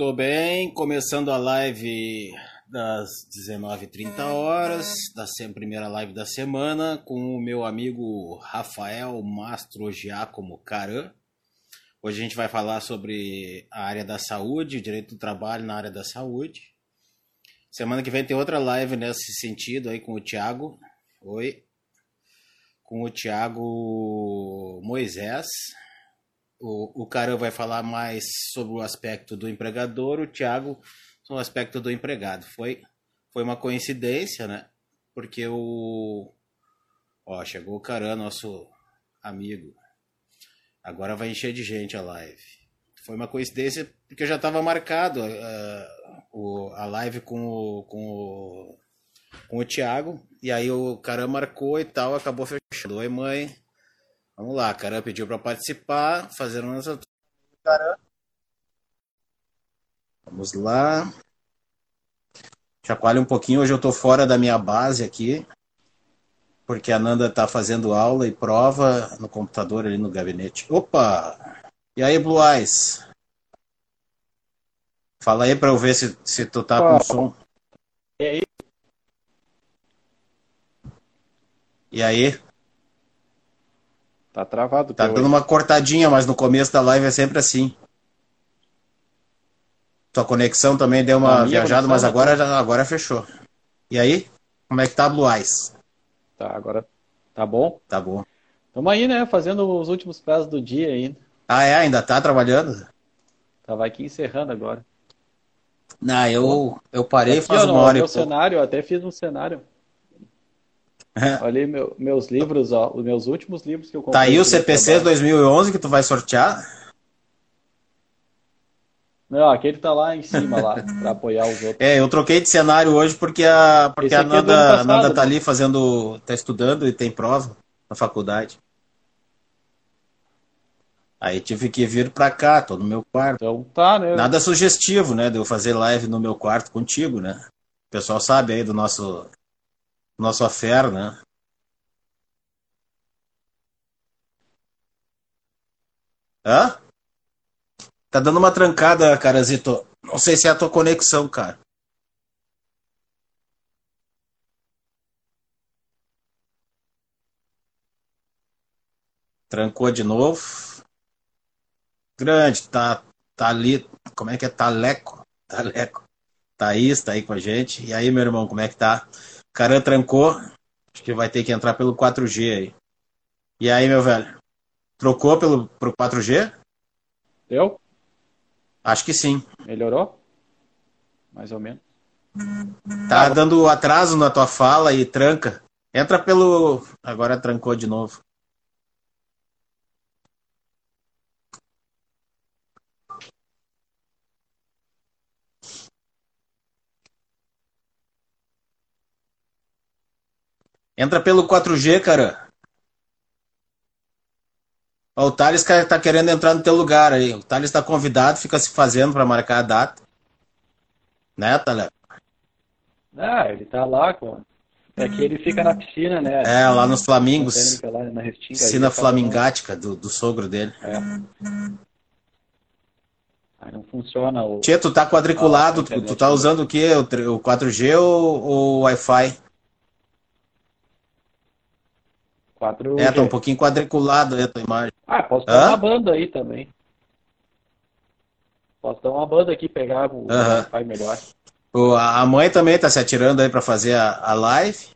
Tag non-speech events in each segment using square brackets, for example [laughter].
Muito bem, começando a live das 19h30 horas, da primeira live da semana, com o meu amigo Rafael Mastro Giacomo Caran. Hoje a gente vai falar sobre a área da saúde, o direito do trabalho na área da saúde. Semana que vem tem outra live nesse sentido aí com o Thiago. Oi. Com o Thiago Moisés, o, o Caran vai falar mais sobre o aspecto do empregador, o Thiago sobre o aspecto do empregado. Foi, foi uma coincidência, né? Porque o. Ó, chegou o Caran, nosso amigo. Agora vai encher de gente a live. Foi uma coincidência porque já estava marcado uh, o, a live com o, com o, com o Thiago. E aí o Caran marcou e tal, acabou fechando. Oi, mãe. Vamos lá, Caran pediu para participar, fazer. Caran. Vamos lá. Chacoalha um pouquinho, hoje eu estou fora da minha base aqui, porque a Nanda está fazendo aula e prova no computador ali no gabinete. Opa! E aí, Blue Eyes? Fala aí para eu ver se, se tu tá com som. E aí? E aí? Tá travado. Tá dando uma cortadinha, mas no começo da live é sempre assim. Tua conexão também deu uma viajada, mas agora, tá... agora fechou. E aí? Como é que tá, Blue Eyes? Tá, agora tá bom? Tá bom. Tamo aí, né? Fazendo os últimos prazos do dia ainda. Ah, é? Ainda tá trabalhando? Tava aqui encerrando agora. Não, eu, eu parei aqui, faz uma hora meu cenário, eu até fiz um cenário. Olha aí meu, meus livros, ó, os meus últimos livros que eu comprei. Tá aí o CPC 2011 que tu vai sortear? Não, aquele tá lá em cima lá [laughs] para apoiar os outros. É, eu troquei de cenário hoje porque a porque a é Nanda, é passado, Nanda tá né? ali fazendo, tá estudando e tem prova na faculdade. Aí tive que vir pra cá, tô no meu quarto. Então tá, né? Nada sugestivo, né, de eu fazer live no meu quarto contigo, né? O pessoal sabe aí do nosso nosso affair, né? Hã? Tá dando uma trancada, Carazito. Não sei se é a tua conexão, cara. Trancou de novo. Grande, tá, tá ali. Como é que é? Taleco. [laughs] Taleco. Thaís tá aí com a gente. E aí, meu irmão, como é que tá? Caran trancou. Acho que vai ter que entrar pelo 4G aí. E aí, meu velho? Trocou pelo pro 4G? Deu? Acho que sim. Melhorou? Mais ou menos. Tá dando atraso na tua fala e tranca. Entra pelo. Agora trancou de novo. Entra pelo 4G, cara. O Thales tá querendo entrar no teu lugar aí. O Thales tá convidado, fica se fazendo para marcar a data. Né, Thales? Ah, ele tá lá, pô. É que ele fica na piscina, né? É, lá nos Flamingos. Lá na Restinga, piscina flamingática do, do sogro dele. É. Aí não funciona o. Tia, tu tá quadriculado, tu, tu tá usando o quê? O 4G ou o Wi-Fi? 4 É, tá um pouquinho quadriculado aí a tua imagem. Ah, posso dar uma banda aí também. Posso dar uma banda aqui, pegar o uhum. wi melhor. O, a mãe também tá se atirando aí para fazer a, a live.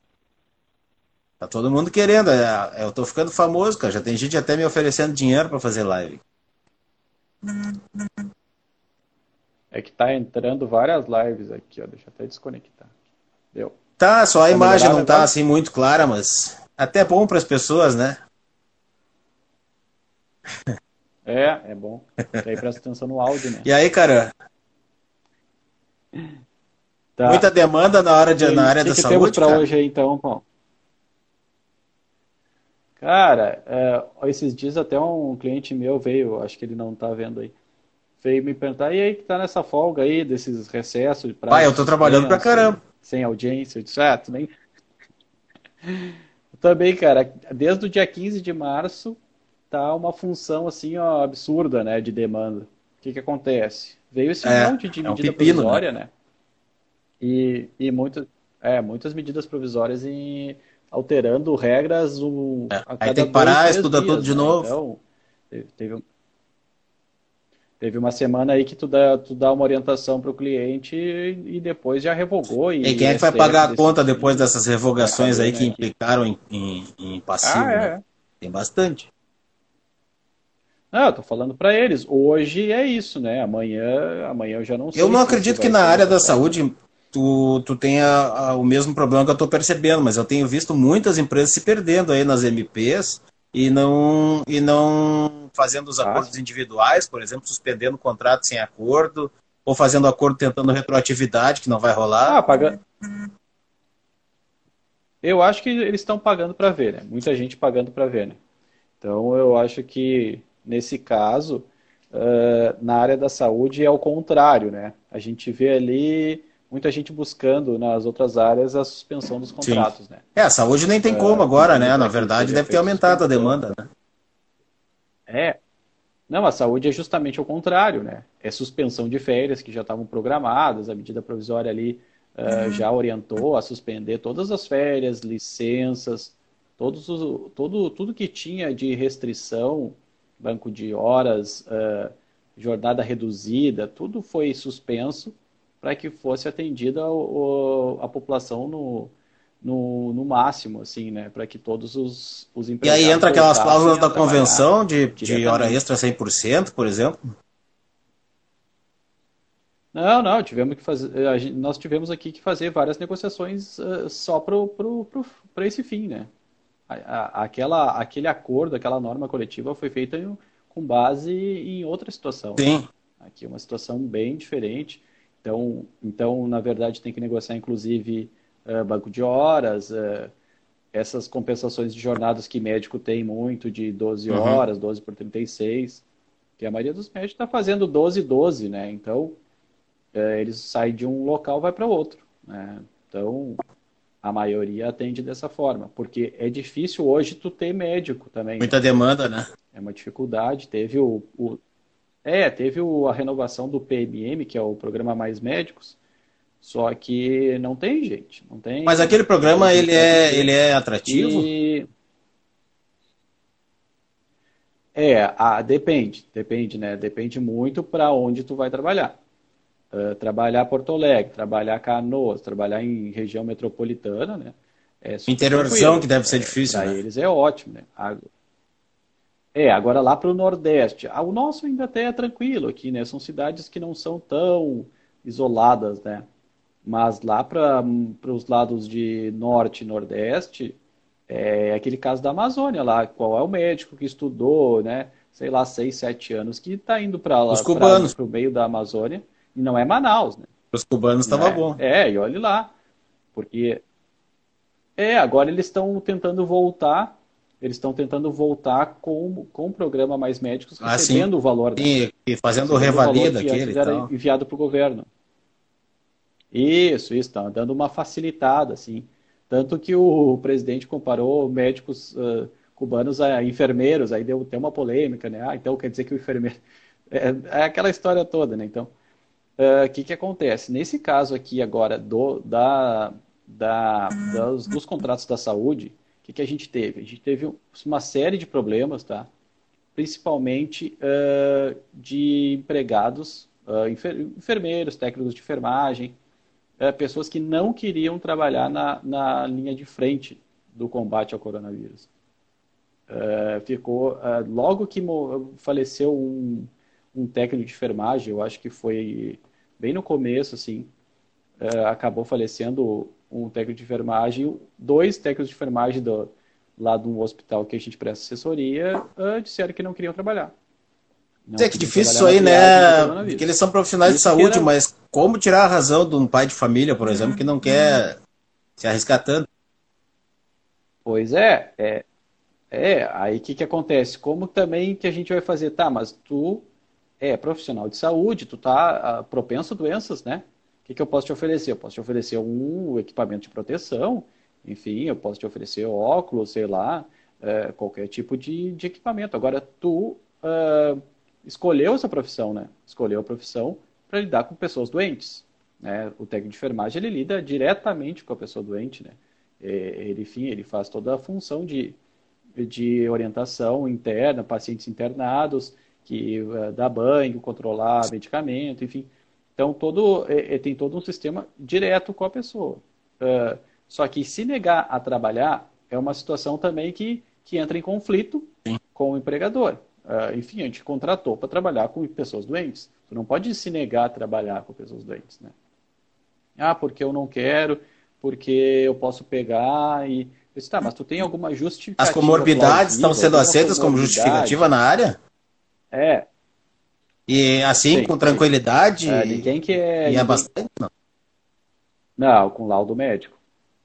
Tá todo mundo querendo. É, eu tô ficando famoso, cara. Já tem gente até me oferecendo dinheiro para fazer live. É que tá entrando várias lives aqui, ó. Deixa eu até desconectar. Deu. Tá, só a tá imagem não tá assim muito clara, mas até bom para as pessoas, né? É, é bom. E aí presta atenção no áudio, né? E aí, cara? Tá. Muita demanda na, hora de, na área que da que saúde, temos para hoje aí, então, Paulo? Cara, é, esses dias até um cliente meu veio, acho que ele não tá vendo aí, veio me perguntar, e aí que tá nessa folga aí, desses recessos? Ah, eu tô trabalhando pra caramba. Sem, sem audiência, eu disse, ah, tu nem... Também, cara, desde o dia 15 de março tá uma função assim ó, absurda, né, de demanda. O que que acontece? veio esse é, monte de é medida um pepino, né? provisória, né? né? E, e muito, é, muitas medidas provisórias em alterando regras o, é, Aí tem que parar, estudar tudo de né? novo. Então, teve, teve uma semana aí que tu dá, tu dá uma orientação para o cliente e, e, depois já revogou. E, e quem é que vai pagar a conta depois dessas revogações aí que né, implicaram em, em, em passivo? Ah, é. né? Tem bastante. Não, eu tô falando para eles. Hoje é isso, né? Amanhã, amanhã eu já não sei. Eu não acredito que na área da saúde tu, tu tenha a, o mesmo problema que eu estou percebendo, mas eu tenho visto muitas empresas se perdendo aí nas MPs e não, e não fazendo os acordos ah. individuais, por exemplo, suspendendo o contrato sem acordo, ou fazendo acordo tentando retroatividade, que não vai rolar. Ah, paga... Eu acho que eles estão pagando para ver, né? Muita gente pagando para ver, né? Então eu acho que nesse caso, uh, na área da saúde é o contrário, né? A gente vê ali muita gente buscando nas outras áreas a suspensão dos contratos, Sim. né? É, a saúde nem tem como agora, né? Na verdade, deve ter aumentado a demanda, né? É. Não, a saúde é justamente o contrário, né? É suspensão de férias que já estavam programadas, a medida provisória ali uh, já orientou a suspender todas as férias, licenças, todos os, todo, tudo que tinha de restrição, banco de horas, uh, jornada reduzida, tudo foi suspenso para que fosse atendida o, a população no, no, no, máximo, assim, né? Para que todos os, os empregados... E aí entra aquelas cláusulas da convenção de, de hora extra 100%, por exemplo? Não, não, tivemos que fazer, nós tivemos aqui que fazer várias negociações uh, só para esse fim, né? aquela, aquele acordo, aquela norma coletiva foi feita em, com base em outra situação. Sim. Aqui é uma situação bem diferente. Então, então, na verdade, tem que negociar, inclusive, uh, banco de horas, uh, essas compensações de jornadas que médico tem muito, de 12 uhum. horas, 12 por 36, que a maioria dos médicos está fazendo 12 12, né? Então, uh, eles saem de um local vai para outro, né? Então, a maioria atende dessa forma, porque é difícil hoje tu ter médico também. Muita né? demanda, né? É uma dificuldade. Teve o, o é, teve o, a renovação do PMM, que é o Programa Mais Médicos, só que não tem, gente. Não tem. Mas aquele programa, ele é, ele é atrativo? E... É, a, depende, depende, né? Depende muito para onde tu vai trabalhar. Uh, trabalhar Porto Alegre, trabalhar Canoas, trabalhar em região metropolitana, né? É Interiorzão, que deve ser difícil, Para né? eles é ótimo, né? É, agora lá para o Nordeste. Ah, o nosso ainda até é tranquilo aqui, né? São cidades que não são tão isoladas, né? Mas lá para os lados de Norte e Nordeste, é aquele caso da Amazônia lá. Qual é o médico que estudou, né? Sei lá, seis, sete anos, que está indo para lá, para o meio da Amazônia, e não é Manaus, né? Os cubanos estava é, bom. É, e olhe lá. Porque. É, agora eles estão tentando voltar eles estão tentando voltar com, com o programa Mais Médicos, ah, recebendo ah, o valor. Sim, e fazendo o revalia daquele. Era enviado para o governo. Isso, isso, está dando uma facilitada, assim. Tanto que o presidente comparou médicos uh, cubanos a enfermeiros, aí deu até uma polêmica, né? Ah, então quer dizer que o enfermeiro. [laughs] É, é aquela história toda, né? Então, o uh, que, que acontece? Nesse caso aqui agora do, da, da, das, dos contratos da saúde, que, que a gente teve? A gente teve uma série de problemas, tá? principalmente uh, de empregados, uh, enfermeiros, técnicos de enfermagem, uh, pessoas que não queriam trabalhar na, na linha de frente do combate ao coronavírus. ficou logo que faleceu um, um técnico de enfermagem, eu acho que foi bem no começo, assim, acabou falecendo um técnico de enfermagem, dois técnicos de enfermagem do, lá do hospital que a gente presta assessoria uh, disseram que não queriam trabalhar. Não é que difícil isso aí, né? Porque eles são profissionais isso de saúde, era... mas como tirar a razão de um pai de família, por exemplo, que não quer se arriscar tanto? Pois é, é, é aí o que, que acontece? Como também que a gente vai fazer? Tá, mas tu é profissional de saúde, tu tá uh, propenso a doenças, né? O que, que eu posso te oferecer? Eu posso te oferecer um equipamento de proteção, enfim, eu posso te oferecer óculos, sei lá, é, qualquer tipo de, de, equipamento. Agora, tu uh, escolheu essa profissão, né? Escolheu a profissão para lidar com pessoas doentes. Né? O técnico de enfermagem ele lida diretamente com a pessoa doente. Né? Ele, enfim, ele faz toda a função de, de orientação interna, pacientes internados, que uh, dá banho, controlar medicamento, enfim. Então, todo, é, tem todo um sistema direto com a pessoa. Uh, só que se negar a trabalhar é uma situação também que, que entra em conflito Sim. com o empregador. Uh, enfim, a gente contratou para trabalhar com pessoas doentes. Tu não pode se negar a trabalhar com pessoas doentes, né? Ah, porque eu não quero, porque eu posso pegar e... disse, tá, mas tu tem alguma justificativa As comorbidades estão sendo aceitas como justificativa na área? É. E assim, Sim, com tranquilidade? É, ninguém que é... E é bastante, não? Não, com laudo médico.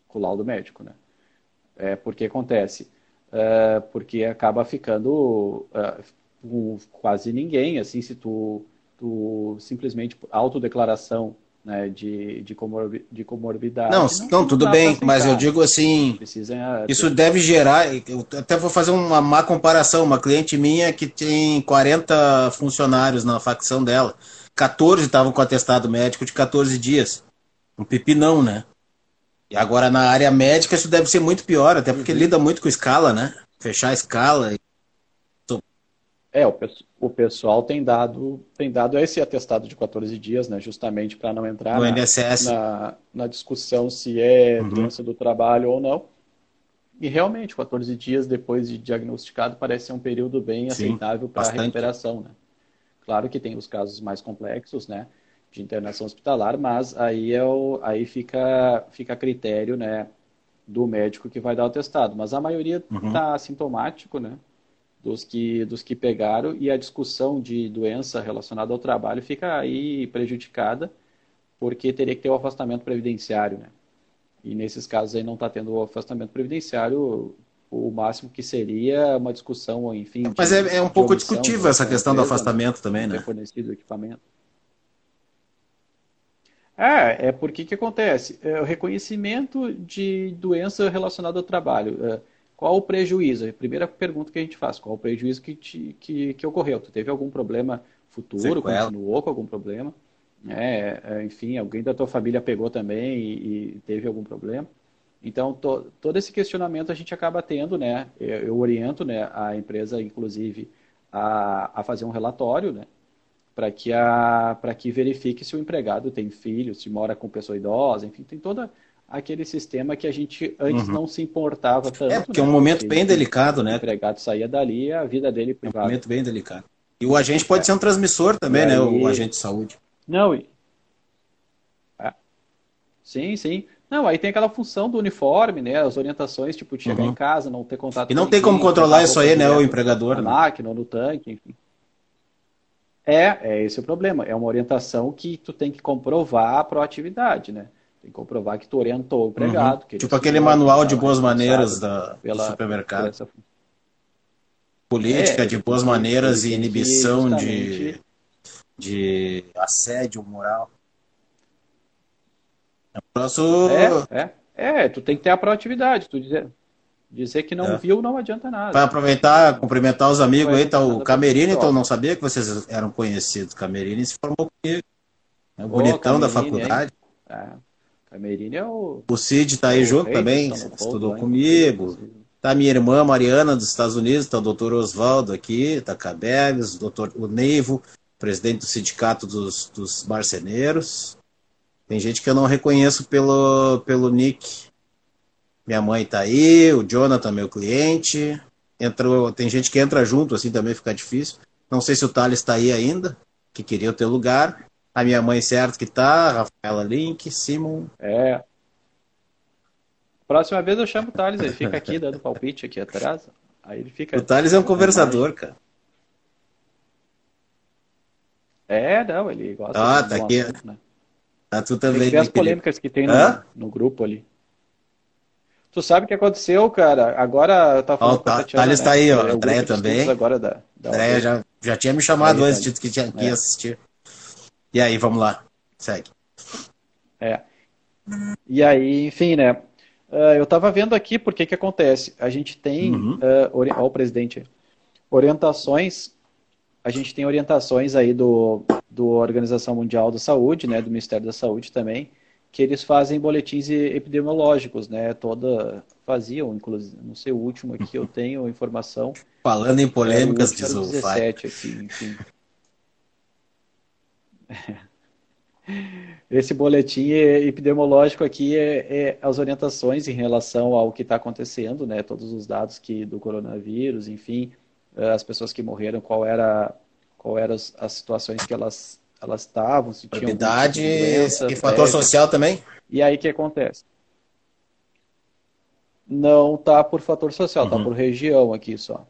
Com laudo médico, né? É, porque acontece? Uh, porque acaba ficando uh, com quase ninguém, assim, se tu, tu simplesmente autodeclaração né, de, de, comorbi, de comorbidade. Não, não, não tudo bem, mas eu digo assim, Precisa, uh, isso deve gerar, eu até vou fazer uma má comparação, uma cliente minha que tem 40 funcionários na facção dela, 14 estavam com atestado médico de 14 dias. Um pipinão, né? E agora na área médica isso deve ser muito pior, até porque uhum. lida muito com escala, né? Fechar a escala. É, o, o pessoal tem dado, tem dado esse atestado de 14 dias, né? Justamente para não entrar na, na, na, discussão se é uhum. doença do trabalho ou não. E realmente, 14 dias depois de diagnosticado parece ser um período bem Sim, aceitável para a recuperação, né? Claro que tem os casos mais complexos, né? de internação hospitalar, mas aí, é o, aí fica, fica a critério né, do médico que vai dar o testado. Mas a maioria está uhum. Tá assintomático, né? Dos que, dos que pegaram, e a discussão de doença relacionada ao trabalho fica aí prejudicada, porque teria que ter o afastamento previdenciário, né? E nesses casos aí não está tendo o afastamento previdenciário, o máximo que seria uma discussão, enfim. Mas de, é, é um pouco discutível essa questão do afastamento né? também, né? fornecido equipamento. É, é porque que acontece? É o reconhecimento de doença relacionada ao trabalho. É, qual o prejuízo? A primeira pergunta que a gente faz, qual o prejuízo que, te, que, que ocorreu? Tu teve algum problema futuro? Sequela. Continuou com algum problema? É, é, enfim, alguém da tua família pegou também e, e teve algum problema? Então, to, todo esse questionamento a gente acaba tendo, né? Eu, eu oriento né, a empresa, inclusive, a, a fazer um relatório, né? para que, a, que verifique se o empregado tem filho, se mora com pessoa idosa, enfim, tem todo aquele sistema que a gente antes uhum. não se importava tanto. É, porque né? é um momento bem delicado, né? O empregado saía dali e a vida dele privada. É um momento bem delicado. E o agente pode é. ser um transmissor também, né? O agente de saúde. Não, e... é. sim, sim. Não, aí tem aquela função do uniforme, né? As orientações, tipo, de chegar uhum. em casa, não ter contato E não tem como controlar isso aí, né? O empregador. Na né? máquina, ou no tanque, enfim. É, é esse o problema. É uma orientação que tu tem que comprovar a proatividade, né? Tem que comprovar que tu orientou o empregado. Uhum. tipo aquele manual de boas maneiras da, pela, do supermercado. Essa... Política é, de boas maneiras e inibição justamente... de, de assédio moral. É, é, é, é, tu tem que ter a proatividade. Tu dizer, Dizer que não é. viu não adianta nada. Para aproveitar, cumprimentar os amigos aí, tá o Camerini, então não sabia que vocês eram conhecidos. Camerini se formou comigo. É o bonitão da faculdade. É. É o. O Cid tá aí junto também, estudou comigo. Tá minha irmã Mariana dos Estados Unidos, tá o doutor Oswaldo aqui, tá Cabeles, o doutor o Neivo, presidente do sindicato dos, dos marceneiros. Tem gente que eu não reconheço pelo, pelo nick. Minha mãe tá aí, o Jonathan, meu cliente. Entrou, tem gente que entra junto, assim também fica difícil. Não sei se o Thales está aí ainda, que queria o teu lugar. A minha mãe, certo, que tá. Rafaela Link, Simon. É. Próxima vez eu chamo o Thales, ele fica aqui dando palpite aqui atrás. Aí ele fica. O Thales é um conversador, cara. É, não, ele gosta ah, tá aqui. Assunto, né? Tá tu também. Tem que ver as polêmicas que tem no, no grupo ali. Tu sabe o que aconteceu, cara? Agora eu tava falando oh, com a Tatiana, Thales né? tá aí, ó. É, Andréia também. Agora da, da Andréia já, já tinha me chamado antes de que, tinha, que é. assistir. E aí, vamos lá. Segue. É. E aí, enfim, né? Uh, eu tava vendo aqui porque que acontece. A gente tem, uhum. uh, ori... ó, o presidente, orientações, a gente tem orientações aí do, da Organização Mundial da Saúde, né, do Ministério da Saúde também, que eles fazem boletins epidemiológicos, né, toda faziam, inclusive, não sei o último aqui, eu [laughs] tenho informação. Falando em polêmicas, é, diz o 17 aqui, enfim. [laughs] Esse boletim epidemiológico aqui é, é, as orientações em relação ao que está acontecendo, né? Todos os dados que do coronavírus, enfim, as pessoas que morreram, qual era, qual eram as, as situações que elas elas estavam, se tinham idade e fator social também. E aí o que acontece? Não tá por fator social, tá uhum. tá por região aqui só.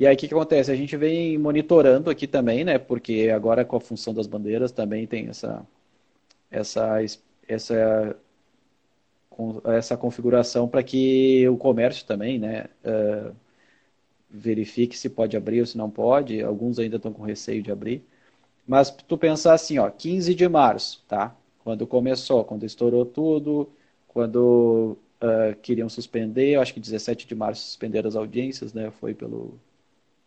E aí o que, que acontece? A gente vem monitorando aqui também, né? Porque agora com a função das bandeiras também tem essa essa essa essa configuração para que o comércio também, né, uh, verifique se pode abrir ou se não pode. Alguns ainda estão com receio de abrir. Mas tu pensar assim, ó, 15 de março, tá? Quando começou, quando estourou tudo, quando uh, queriam suspender, acho que 17 de março suspenderam as audiências, né? Foi pelo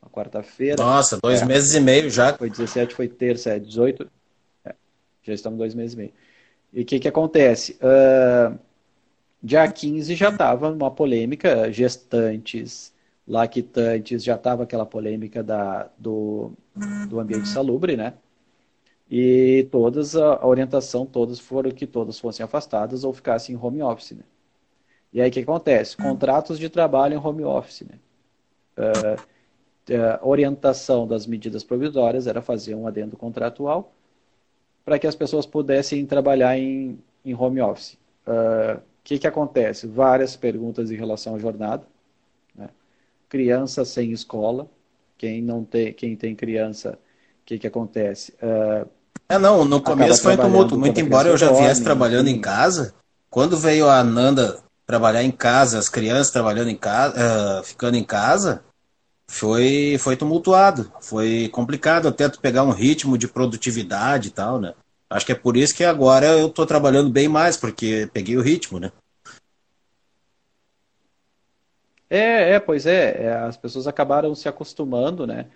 uma quarta-feira. Nossa, dois é, meses e meio já. Foi 17, foi terça, é 18. É, já estamos dois meses e meio. E o que, que acontece? Uh, dia 15 já estava uma polêmica, gestantes, lactantes, já estava aquela polêmica da, do, do ambiente salubre, né? E todas, a orientação, todas foram que todas fossem afastadas ou ficassem em home office, né? E aí o que acontece? Contratos de trabalho em home office, né? Uh, orientação das medidas provisórias era fazer um adendo contratual para que as pessoas pudessem trabalhar em, em home office. O uh, que, que acontece? Várias perguntas em relação à jornada. Né? Criança sem escola. Quem não tem, quem tem criança, o que, que acontece? Uh, é, não, no começo foi tumulto. Muito embora eu já viesse dorme, trabalhando em casa, quando veio a Nanda trabalhar em casa, as crianças trabalhando em casa, uh, ficando em casa, foi, foi tumultuado, foi complicado até tu pegar um ritmo de produtividade e tal, né? Acho que é por isso que agora eu estou trabalhando bem mais, porque peguei o ritmo, né? É, é, pois é, é, as pessoas acabaram se acostumando, né?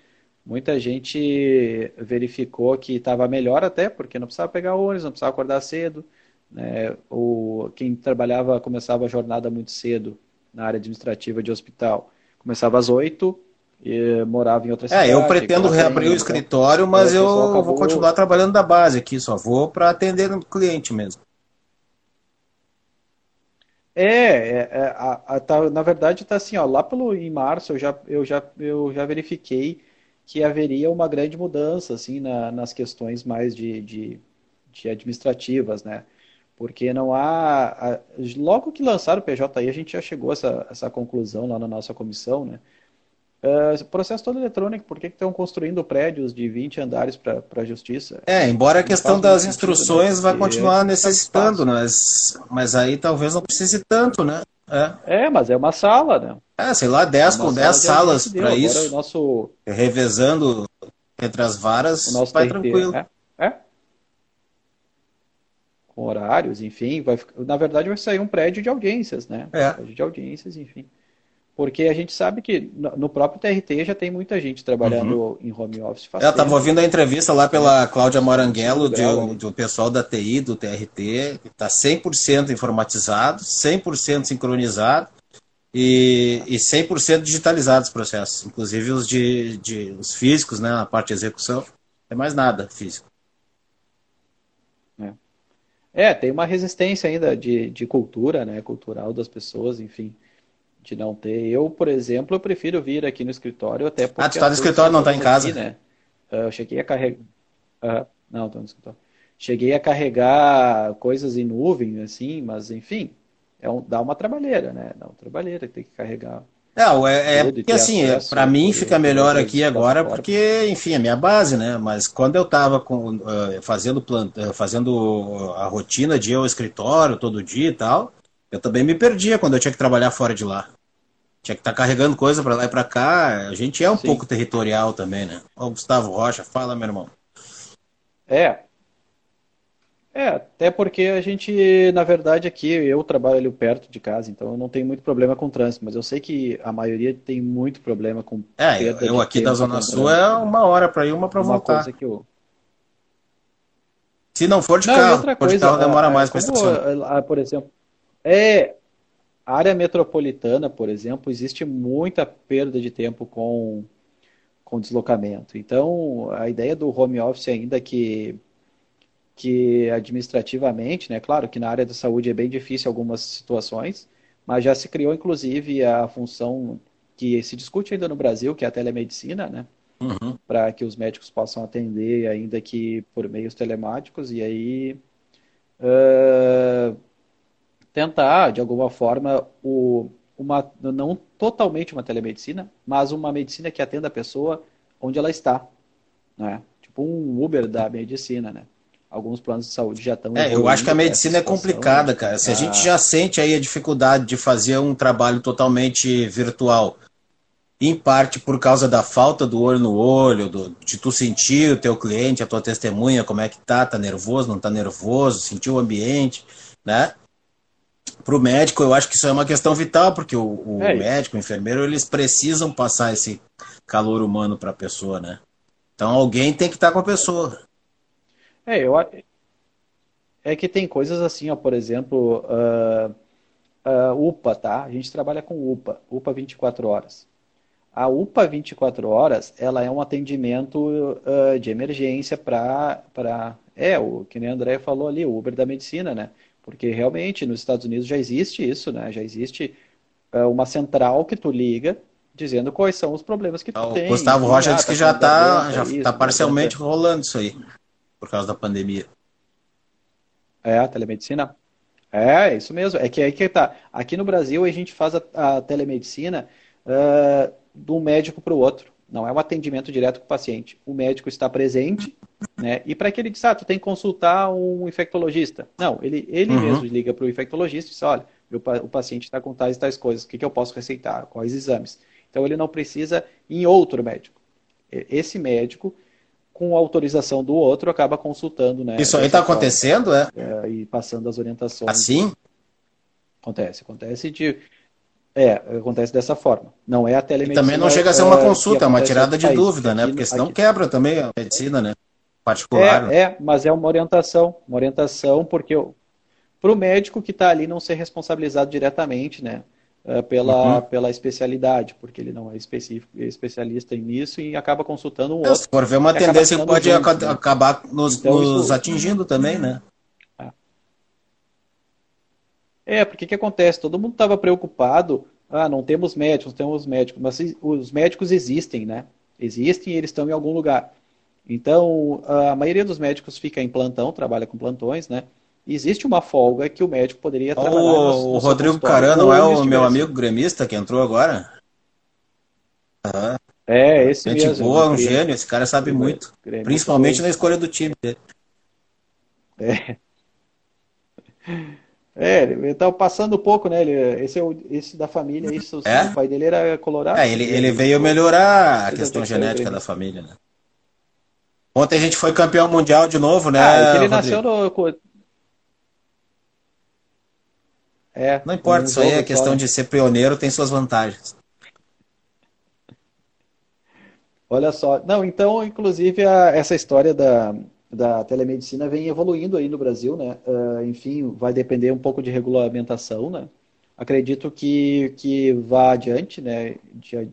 Muita gente verificou que estava melhor até, porque não precisava pegar ônibus, não precisava acordar cedo, né? O, quem trabalhava, começava a jornada muito cedo na área administrativa de hospital, começava às oito e morava em outra cidade. É, eu pretendo reabrir o escritório, mas eu acabou... vou continuar trabalhando da base aqui, só vou para atender o cliente mesmo. É, é, é a, a, tá, na verdade está assim, ó, lá pelo em março eu já, eu já, eu já verifiquei que haveria uma grande mudança assim na, nas questões mais de, de, de, administrativas, né? Porque não há, a, logo que lançaram o PJI a gente já chegou a essa, essa conclusão lá na nossa comissão, né? Uh, processo todo eletrônico, por que estão construindo prédios de 20 andares para a justiça? É, embora a questão das instruções né? vai continuar necessitando, mas, mas aí talvez não precise tanto, né? É. é, mas é uma sala, né? É, sei lá, 10 é com 10 salas para isso. Nosso... Revezando entre as varas, o nosso vai TRT, tranquilo. É, é. Com horários, enfim. Vai, na verdade, vai sair um prédio de audiências, né? É. Um prédio de audiências, enfim. Porque a gente sabe que no próprio TRT já tem muita gente trabalhando uhum. em home office. Eu estava ouvindo a entrevista lá pela Cláudia Moranguelo, de, do pessoal da TI, do TRT, está 100% informatizado, 100% sincronizado e, e 100% digitalizados os processos, inclusive os, de, de, os físicos, né, na parte de execução. Não é mais nada físico. É. é, tem uma resistência ainda de, de cultura, né, cultural das pessoas, enfim de não ter. Eu, por exemplo, eu prefiro vir aqui no escritório até porque... Ah, tu tá no escritório, não tá em casa? Aqui, né? Ah, eu cheguei a carregar... Uh, não, tô no escritório. Cheguei a carregar coisas em nuvem, assim, mas enfim, é um, dá uma trabalheira, né? Dá uma trabalheira, tem que carregar... Não, é, é porque assim, é, para mim fica melhor aqui agora porque, enfim, é minha base, né? Mas quando eu estava uh, fazendo, plant, uh, fazendo a rotina de ir ao escritório todo dia e tal, eu também me perdia quando eu tinha que trabalhar fora de lá. Tinha que estar tá carregando coisa para lá e para cá. A gente é um Sim. pouco territorial também, né? Ó, Gustavo Rocha, fala, meu irmão. É. É, até porque a gente, na verdade, aqui eu trabalho perto de casa, então eu não tenho muito problema com trânsito, mas eu sei que a maioria tem muito problema com É, eu aqui da Zona Sul é uma hora para ir, uma para voltar. Coisa que eu, Se não for de não, carro, coisa, de carro demora mais para estacionar. Por exemplo, é a área metropolitana, por exemplo, existe muita perda de tempo com com deslocamento. Então, a ideia do home office ainda que que administrativamente, né, claro que na área da saúde é bem difícil algumas situações, mas já se criou inclusive a função que se discute ainda no Brasil, que é a telemedicina, né? Uhum. Para que os médicos possam atender, ainda que por meios telemáticos, e aí uh, tentar, de alguma forma, o, uma, não totalmente uma telemedicina, mas uma medicina que atenda a pessoa onde ela está. Né? Tipo um Uber da medicina, né? alguns planos de saúde já estão. É, eu acho que a medicina é complicada, cara. Se a gente já sente aí a dificuldade de fazer um trabalho totalmente virtual, em parte por causa da falta do olho no olho, do, de tu sentir o teu cliente, a tua testemunha, como é que tá, tá nervoso, não tá nervoso, sentir o ambiente, né? Para o médico, eu acho que isso é uma questão vital, porque o, o é médico, o enfermeiro, eles precisam passar esse calor humano para a pessoa, né? Então alguém tem que estar tá com a pessoa. É, eu é que tem coisas assim, ó, por exemplo, uh, uh, UPA, tá? A gente trabalha com UPA, UPA 24 horas. A UPA 24 horas, ela é um atendimento uh, de emergência para, é, o que nem a André falou ali, o Uber da medicina, né? Porque realmente nos Estados Unidos já existe isso, né? Já existe uh, uma central que tu liga dizendo quais são os problemas que tu o tem. Gustavo Rocha disse que já está já isso, tá parcialmente rolando isso aí, por causa da pandemia. É, a telemedicina? É, é isso mesmo. É que aí que tá. Aqui no Brasil a gente faz a, a telemedicina uh, de um médico para o outro. Não é um atendimento direto com o paciente. O médico está presente, né? E para que ele diz, ah, tu tem que consultar um infectologista. Não, ele, ele uhum. mesmo liga para o infectologista e diz, olha, meu, o paciente está com tais e tais coisas, o que, que eu posso receitar? Quais exames? Então ele não precisa ir em outro médico. Esse médico, com autorização do outro, acaba consultando, né? Isso aí está acontecendo, é? é? E passando as orientações. Assim? Acontece, acontece de é, acontece dessa forma. Não é a telemedicina. E também não chega a ser uma consulta, é uma tirada de país, dúvida, né? Porque senão aqui... quebra também a medicina, né? Particular. É, é, mas é uma orientação. Uma orientação porque para o médico que está ali não ser responsabilizado diretamente, né? É, pela, uhum. pela especialidade, porque ele não é específico, é especialista nisso e acaba consultando um outro. Se for ver uma tendência que pode junto, né? acabar nos, então, nos isso... atingindo também, né? É, porque o que acontece? Todo mundo estava preocupado, ah, não temos médicos, não temos médicos, mas os médicos existem, né? Existem e eles estão em algum lugar. Então, a maioria dos médicos fica em plantão, trabalha com plantões, né? Existe uma folga que o médico poderia trabalhar. O, o Rodrigo Carano é o meu amigo gremista que entrou agora? Uhum. É, esse Gente mesmo. boa, um gênio, esse cara sabe muito. Principalmente na escolha do time dele. É. É, ele estava passando um pouco, né? Ele, esse é o, esse da família, isso, é? o pai dele era colorado. É, ele, ele veio melhorar a questão genética da família, né? Ontem a gente foi campeão mundial de novo, né? Ah, ele Rodrigo? nasceu no. É, Não importa, isso aí é questão de ser pioneiro, tem suas vantagens. Olha só. Não, então, inclusive, a, essa história da, da telemedicina vem evoluindo aí no Brasil, né? Uh, enfim, vai depender um pouco de regulamentação, né? Acredito que, que vá adiante, né?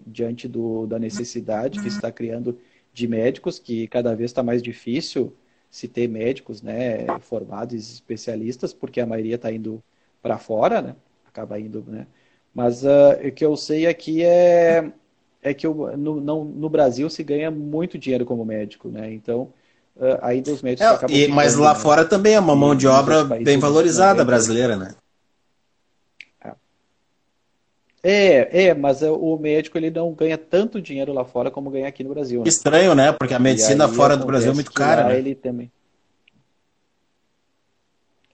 Diante do, da necessidade que está criando de médicos, que cada vez está mais difícil se ter médicos, né? Formados, especialistas, porque a maioria está indo para fora, né? Acaba indo, né? Mas uh, o que eu sei aqui é, é que eu, no, não, no Brasil se ganha muito dinheiro como médico, né? Então, uh, ainda os médicos é, e, Mas lá né? fora também é uma mão de obra bem valorizada brasileira, né? É, é, mas o médico ele não ganha tanto dinheiro lá fora como ganha aqui no Brasil. Né? Estranho, né? Porque a medicina fora do Brasil é muito cara. Né? Ele também.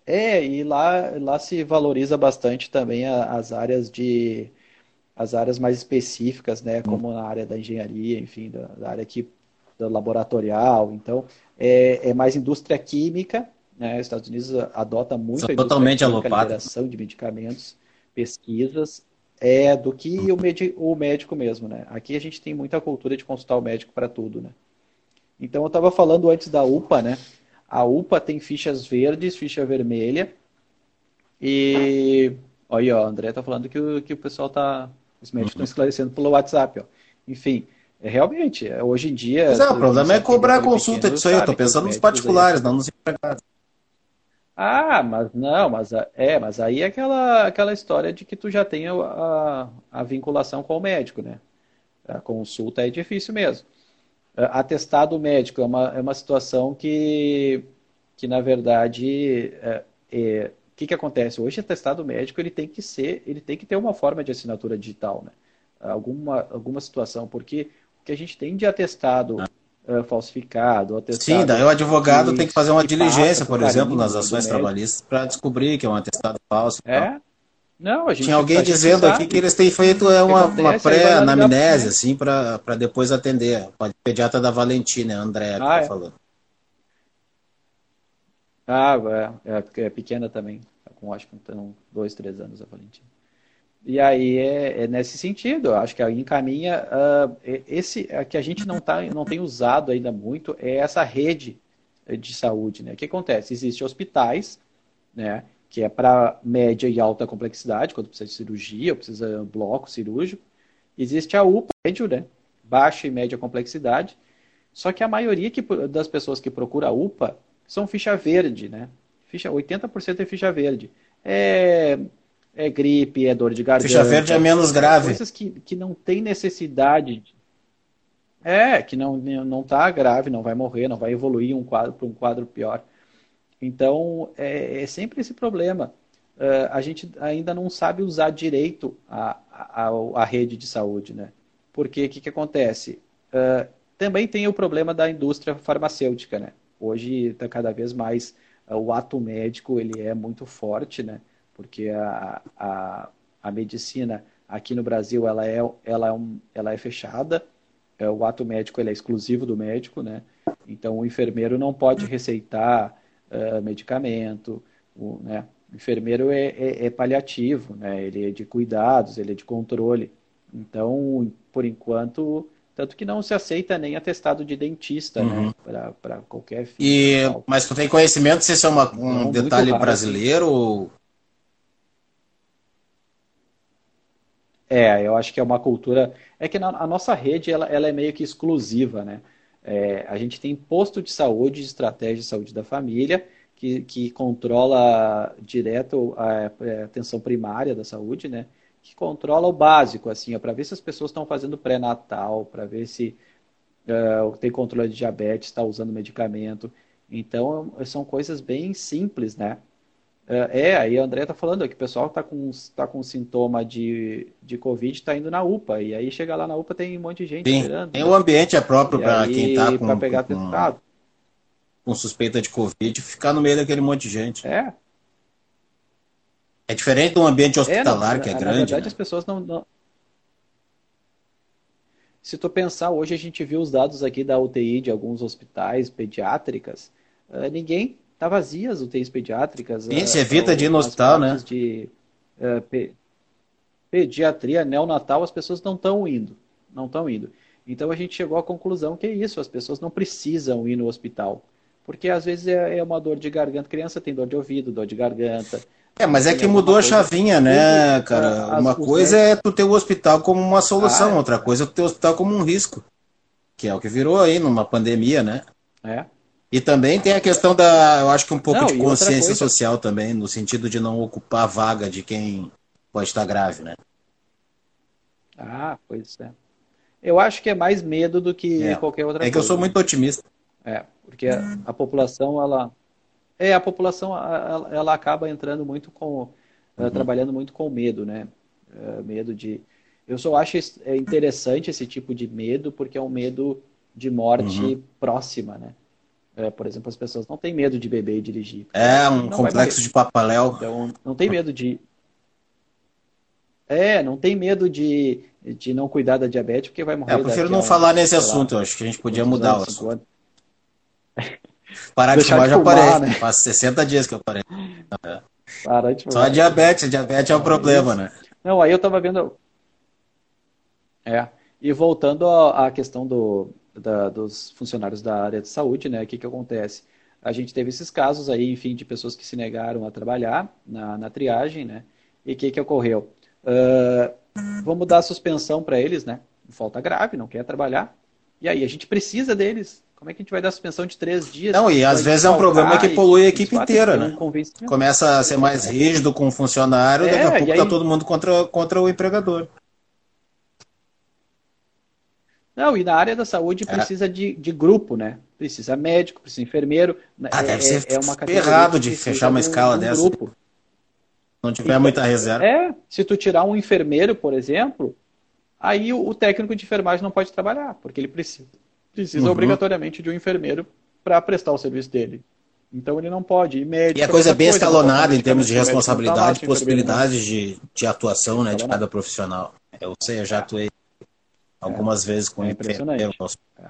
É, e lá, lá se valoriza bastante também as áreas de as áreas mais específicas, né? Como na área da engenharia, enfim, da, da área aqui laboratorial. Então, é, é mais indústria química. Né? Os Estados Unidos adota muito São a totalmente química, liberação de medicamentos, pesquisas, é do que o, o médico mesmo. Né? Aqui a gente tem muita cultura de consultar o médico para tudo. Né? Então, eu estava falando antes da UPA, né? A UPA tem fichas verdes, ficha vermelha. E. Olha, ó, o André tá falando que o, que o pessoal tá. Os médicos estão uhum. esclarecendo pelo WhatsApp, ó. Enfim, realmente, é, hoje em dia. Mas é, o problema é cobrar a consulta disso aí. Eu tô pensando nos particulares, não nos empregados. Ah, mas não, mas é, mas aí é aquela, aquela história de que tu já tem a, a vinculação com o médico, né? A consulta é difícil mesmo. Atestado médico é uma, é uma situação que, que na verdade, é, é, o que, que acontece? Hoje, atestado médico ele tem que ser, ele tem que ter uma forma de assinatura digital, né? Alguma, alguma situação, porque que a gente tem de atestado uh, falsificado. Atestado Sim, daí o advogado que, tem que fazer uma diligência, por exemplo, nas ações trabalhistas para descobrir que é um atestado falso. É. Não, a gente Tinha alguém dizendo aqui que eles têm feito é uma, uma pré-anamnese, assim, para depois atender. O pediatra da Valentina, André, que ah, tá é. falando. Ah, é, é, é pequena também. Tá com, acho que então, dois, três anos a Valentina. E aí é, é, nesse sentido, acho que encaminha uh, esse que a gente não, tá, não tem usado ainda muito é essa rede de saúde, né? O que acontece? Existem hospitais, né? Que é para média e alta complexidade, quando precisa de cirurgia, ou precisa de um bloco cirúrgico. Existe a UPA, médio, né? Baixa e média complexidade. Só que a maioria que, das pessoas que procura a UPA são ficha verde, né? Ficha, 80% é ficha verde. É é gripe, é dor de garganta. Ficha verde é menos grave. Coisas que, que não tem necessidade. É, que não, não tá grave, não vai morrer, não vai evoluir um quadro para um quadro pior. Então, é, é sempre esse problema. Uh, a gente ainda não sabe usar direito a, a, a rede de saúde, né? Porque o que, que acontece? Uh, também tem o problema da indústria farmacêutica, né? Hoje está cada vez mais uh, o ato médico ele é muito forte, né? Porque a, a, a medicina aqui no Brasil ela é, ela é, um, ela é fechada, é, o ato médico ele é exclusivo do médico, né? Então o enfermeiro não pode receitar uh, medicamento, o, né? o enfermeiro é, é, é, paliativo, né? Ele é de cuidados, ele é de controle. Então, por enquanto, tanto que não se aceita nem atestado de dentista, né? uhum. né? Para qualquer. E, mas tu tem conhecimento se isso é uma, um não, detalhe brasileiro ou É, eu acho que é uma cultura. É que na, a nossa rede ela, ela é meio que exclusiva, né? É, a gente tem posto de saúde, de estratégia de saúde da família, que, que controla direto a, a atenção primária da saúde, né? Que controla o básico, assim, para ver se as pessoas estão fazendo pré-natal, para ver se uh, tem controle de diabetes, está usando medicamento. Então, são coisas bem simples, né? É, é, aí a André tá falando que o pessoal tá com, tá com sintoma de, de Covid, tá indo na UPA. E aí chega lá na UPA tem um monte de gente Sim, esperando. Tem né? o ambiente é próprio para quem tá com, pegar com, testado. com suspeita de Covid ficar no meio daquele monte de gente. É. É diferente um ambiente hospitalar é, não, que é na, grande. Na verdade, né? as pessoas não, não, Se tu pensar, hoje a gente viu os dados aqui da UTI de alguns hospitais pediátricas, uh, ninguém tá vazia as UTIs pediátricas. Sim, se evita de ir no hospital, né? De uh, pe pediatria neonatal, as pessoas não estão indo. Não estão indo. Então a gente chegou à conclusão que é isso, as pessoas não precisam ir no hospital. Porque às vezes é, é uma dor de garganta, criança tem dor de ouvido, dor de garganta. É, mas é que mudou a chavinha, né, cara? As, uma coisa é tu ter o hospital como uma solução, ah, é. outra coisa é tu ter o hospital como um risco. Que é o que virou aí numa pandemia, né? É. E também tem a questão da, eu acho que um pouco não, de consciência social também, no sentido de não ocupar a vaga de quem pode estar grave, né? Ah, pois é. Eu acho que é mais medo do que é. qualquer outra coisa. É que eu sou muito otimista. É, porque a, a população, ela. É, a população, ela, ela acaba entrando muito com. Eh, uhum. trabalhando muito com medo, né? Uh, medo de. Eu só acho é interessante esse tipo de medo, porque é um medo de morte uhum. próxima, né? É, por exemplo, as pessoas não têm medo de beber e dirigir. É, um complexo de papaléu. Então, não tem medo de. É, não tem medo de, de não cuidar da diabetes, porque vai morrer. É, eu prefiro não falar nesse assunto, lá, eu acho que a gente podia mudar o assunto. Parar de [laughs] fumar já parei. Né? Faz 60 dias que eu parei. É. Parar de fumar. Só a diabetes, a diabetes é o problema, né? Não, aí eu tava vendo. É. E voltando à questão do, da, dos funcionários da área de saúde, né? O que, que acontece? a gente teve esses casos aí, enfim, de pessoas que se negaram a trabalhar na, na triagem, né? E o que, que ocorreu? Uh, vamos dar suspensão para eles, né? Falta grave, não quer trabalhar. E aí, a gente precisa deles. Como é que a gente vai dar suspensão de três dias? Não, e às vezes é um problema que polui a equipe inteira, né? Um Começa a ser mais rígido com o funcionário, é, daqui a pouco está todo mundo contra, contra o empregador. Não, e na área da saúde é. precisa de, de grupo, né? Precisa médico, precisa enfermeiro. Né? Ah, é, deve ser é uma errado de fechar uma escala um, dessa. Grupo. Não tiver então, muita reserva. É, se tu tirar um enfermeiro, por exemplo, aí o, o técnico de enfermagem não pode trabalhar, porque ele precisa, precisa uhum. obrigatoriamente de um enfermeiro para prestar o serviço dele. Então ele não pode. E, médico, e a coisa é bem coisa, escalonada em termos de responsabilidade, possibilidades de, de atuação né, de cada profissional. Eu sei, eu já atuei algumas vezes com é impressionante. É.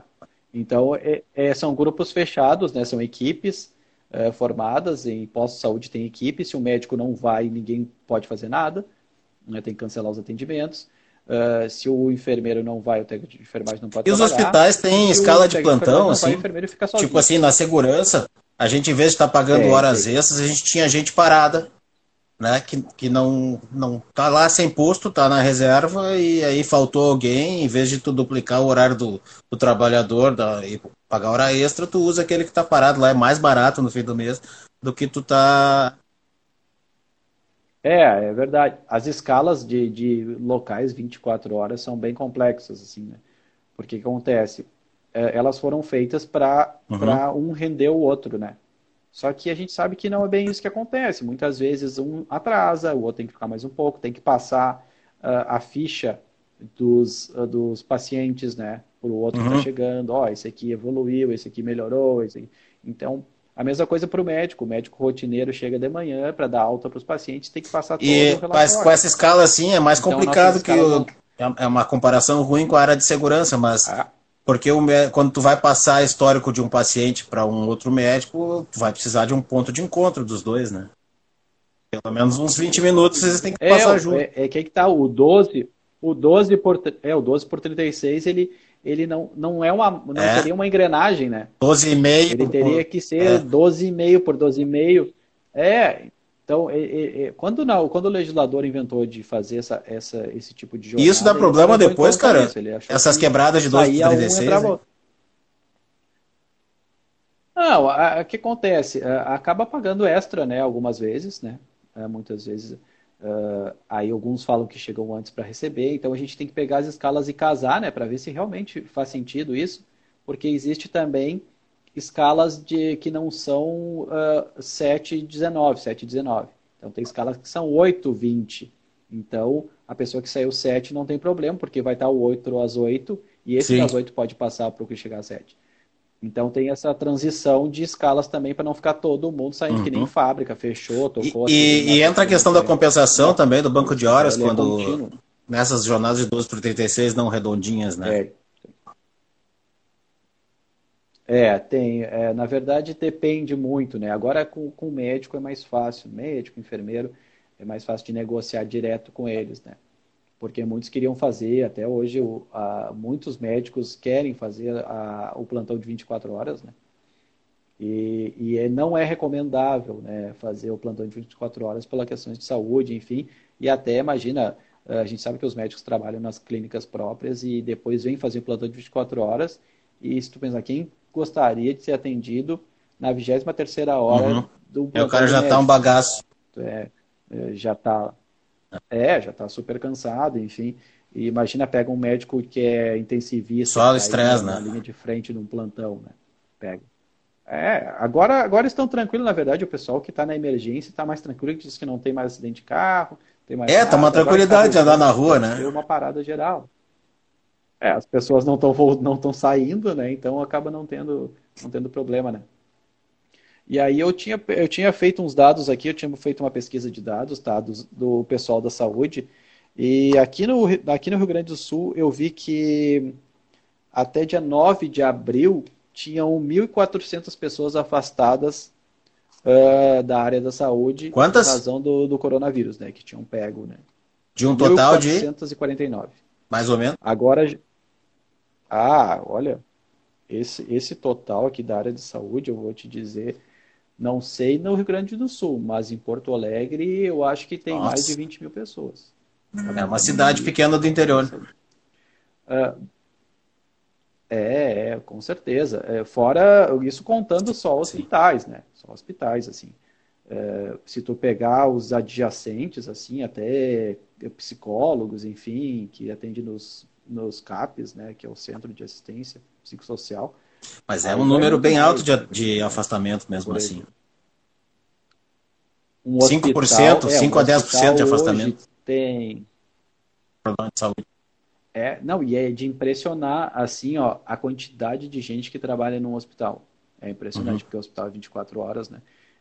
Então, é, é, são grupos fechados, né? são equipes é, formadas, em posto de saúde tem equipe, se o médico não vai, ninguém pode fazer nada, né? tem que cancelar os atendimentos. Uh, se o enfermeiro não vai, o técnico de enfermagem não pode E os hospitais têm escala de plantão, assim, vai, tipo assim, na segurança, a gente, em vez de estar tá pagando é, horas extras, a gente tinha gente parada né, que, que não, não tá lá sem posto, tá na reserva e aí faltou alguém, em vez de tu duplicar o horário do, do trabalhador da, e pagar hora extra, tu usa aquele que tá parado lá, é mais barato no fim do mês do que tu tá... É, é verdade. As escalas de, de locais 24 horas são bem complexas, assim, né? Porque acontece? É, elas foram feitas para uhum. um render o outro, né? Só que a gente sabe que não é bem isso que acontece. Muitas vezes um atrasa, o outro tem que ficar mais um pouco, tem que passar uh, a ficha dos, uh, dos pacientes, né? Para o outro uhum. que está chegando. Ó, oh, esse aqui evoluiu, esse aqui melhorou. Esse aqui... Então, a mesma coisa para o médico. O médico rotineiro chega de manhã para dar alta para os pacientes, tem que passar todo e, o. Mas com essa escala assim é mais então, complicado que o... Não... É uma comparação ruim com a área de segurança, mas... Ah porque o, quando tu vai passar histórico de um paciente para um outro médico, tu vai precisar de um ponto de encontro dos dois, né? Pelo menos uns 20 minutos vocês têm que é, passar junto. É, é que aí que tá o 12, o 12 por é o 12 por 36, ele ele não, não é uma não é. seria uma engrenagem, né? 12,5 Ele teria que ser é. 12,5 por 12,5. É, então, é, é, quando, não, quando o legislador inventou de fazer essa, essa, esse tipo de jornada... Isso dá problema depois, cara? Essas que quebradas de 12 por 36? Um Não, o que acontece? acaba pagando extra, né? Algumas vezes, né? É, muitas vezes. Uh, aí alguns falam que chegam antes para receber, então a gente tem que pegar as escalas e casar, né? Para ver se realmente faz sentido isso, porque existe também escalas de que não são uh, 7 e 19, 7 e 19. Então tem escalas que são 8, 20. Então a pessoa que saiu 7 não tem problema, porque vai estar o 8 às 8 e esse Sim. das 8 pode passar para o que chegar às 7. Então tem essa transição de escalas também para não ficar todo mundo saindo uhum. que nem uhum. fábrica, fechou, tocou. E, e, e entra a questão da compensação também do banco de horas, é quando nessas jornadas de 12 por 36 não redondinhas, né? É. É, tem. É, na verdade, depende muito, né? Agora com, com o médico é mais fácil, médico, enfermeiro, é mais fácil de negociar direto com eles, né? Porque muitos queriam fazer, até hoje, o, a, muitos médicos querem fazer a, o plantão de 24 horas, né? E, e é, não é recomendável né, fazer o plantão de 24 horas pelas questões de saúde, enfim. E até, imagina, a gente sabe que os médicos trabalham nas clínicas próprias e depois vêm fazer o plantão de 24 horas. E se tu pensar, quem gostaria de ser atendido na 23 hora uhum. do é, O cara já está um bagaço. É, é, já está é, já tá super cansado, enfim. E imagina, pega um médico que é intensivista. Só o estresse, né? Na linha de frente num plantão, né? Pega. É, agora, agora estão tranquilos, na verdade, o pessoal que está na emergência está mais tranquilo, que diz que não tem mais acidente de carro, tem mais. É, tá uma tranquilidade de andar na rua, né? Uma parada geral. É, as pessoas não estão não estão saindo, né? Então acaba não tendo não tendo problema, né? E aí eu tinha eu tinha feito uns dados aqui, eu tinha feito uma pesquisa de dados, tá, do, do pessoal da saúde. E aqui no aqui no Rio Grande do Sul eu vi que até dia 9 de abril tinham 1.400 pessoas afastadas uh, da área da saúde Quantas? por razão do, do coronavírus, né? Que tinham pego, né? De um total 1. de? Mais ou menos. Agora, ah, olha, esse, esse total aqui da área de saúde, eu vou te dizer, não sei no Rio Grande do Sul, mas em Porto Alegre eu acho que tem Nossa. mais de 20 mil pessoas. É uma cidade pequena do interior. Uh, é, é, com certeza. É, fora isso contando só hospitais, Sim. né? Só hospitais, assim. É, se tu pegar os adjacentes, assim, até psicólogos, enfim, que atendem nos, nos CAPs, né? Que é o Centro de Assistência Psicossocial. Mas é um número bem alto de, de afastamento mesmo assim. Um hospital, 5%, é, 5 a 10% de afastamento. Tem. Problema de saúde. É, não, e é de impressionar, assim, ó, a quantidade de gente que trabalha num hospital. É impressionante, uhum. porque o hospital é 24 horas, né?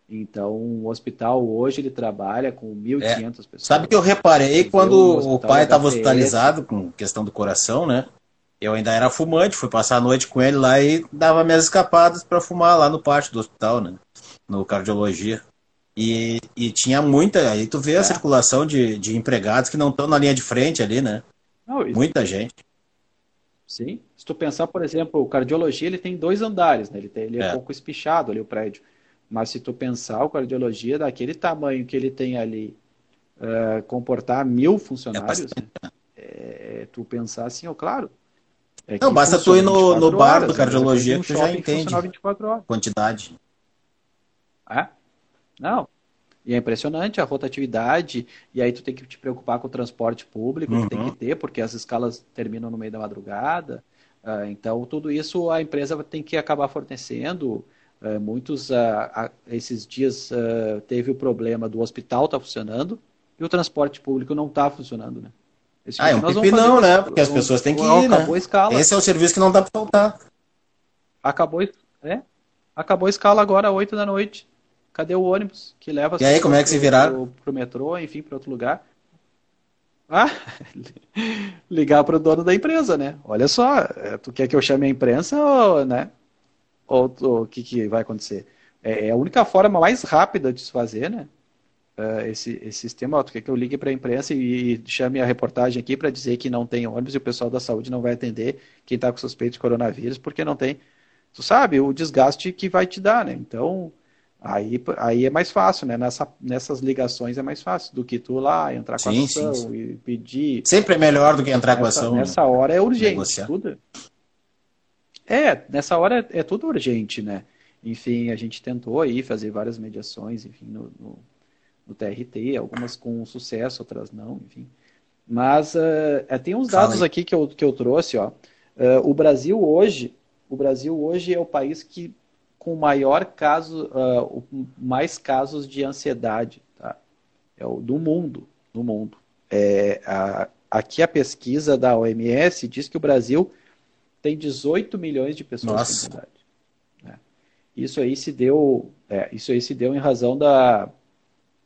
Então, o hospital hoje ele trabalha com 1.500 é. pessoas. Sabe que eu reparei quando o pai estava hospitalizado com questão do coração, né? Eu ainda era fumante, fui passar a noite com ele lá e dava minhas escapadas para fumar lá no pátio do hospital, né? No cardiologia. E, e tinha muita. Aí tu vê a é. circulação de, de empregados que não estão na linha de frente ali, né? Não, isso... Muita gente. Sim. Se tu pensar, por exemplo, o cardiologia ele tem dois andares, né? Ele, tem, ele é, é pouco espichado ali o prédio. Mas se tu pensar, o cardiologia daquele tamanho que ele tem ali, uh, comportar mil funcionários, é, é, tu pensar assim, ó, claro. É não, basta tu ir no, no bar horas, do né? cardiologia que tu já entende quantidade. É? Não, e é impressionante a rotatividade, e aí tu tem que te preocupar com o transporte público, uhum. que tem que ter, porque as escalas terminam no meio da madrugada. Uh, então, tudo isso a empresa tem que acabar fornecendo. Uh, muitos, uh, esses dias, teve o problema do hospital estar tá funcionando e o transporte público não está funcionando, né? Esse ah, é um pepinão, né? Porque as pessoas têm que ir, né? A escala. Esse é o serviço que não dá para faltar. Acabou, é? Acabou a escala agora, às 8 da noite. Cadê o ônibus que leva E aí, como é que se viraram? Pro, pro metrô, enfim, para outro lugar. Ah, [laughs] ligar para o dono da empresa, né? Olha só, é, tu quer que eu chame a imprensa ou, né? Ou o que, que vai acontecer? É, é, a única forma mais rápida de se fazer, né? É, esse, esse sistema, tu quer que eu ligue para a imprensa e, chame a reportagem aqui para dizer que não tem ônibus e o pessoal da saúde não vai atender quem está com suspeito de coronavírus porque não tem. Tu sabe o desgaste que vai te dar, né? Então, Aí, aí é mais fácil, né? Nessa, nessas ligações é mais fácil do que tu lá entrar com sim, a ação sim, sim. e pedir. Sempre é melhor do que entrar com a ação. Nessa hora é urgente. Tudo... É, nessa hora é, é, tudo urgente, né? Enfim, a gente tentou aí fazer várias mediações, enfim, no, no, no TRT, algumas com sucesso, outras não, enfim. Mas uh, tem uns dados aqui que eu, que eu trouxe, ó. Uh, o Brasil hoje, o Brasil hoje é o país que com maior caso, uh, mais casos de ansiedade, tá? É o do mundo, do mundo. É, a, aqui a pesquisa da OMS diz que o Brasil tem 18 milhões de pessoas Nossa. com ansiedade. Né? Isso aí se deu, é, isso aí se deu em razão da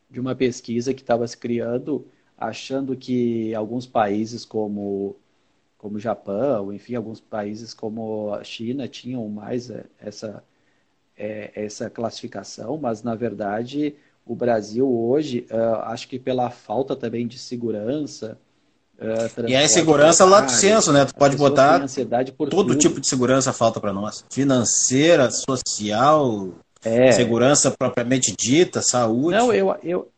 de uma pesquisa que estava se criando, achando que alguns países como como o Japão, enfim, alguns países como a China tinham mais é, essa é, essa classificação, mas na verdade o Brasil hoje, uh, acho que pela falta também de segurança. Uh, e a insegurança lá do senso, né? Tu pode botar todo tudo. tipo de segurança falta para nós. Financeira, social, é. segurança propriamente dita, saúde. Não, eu, eu,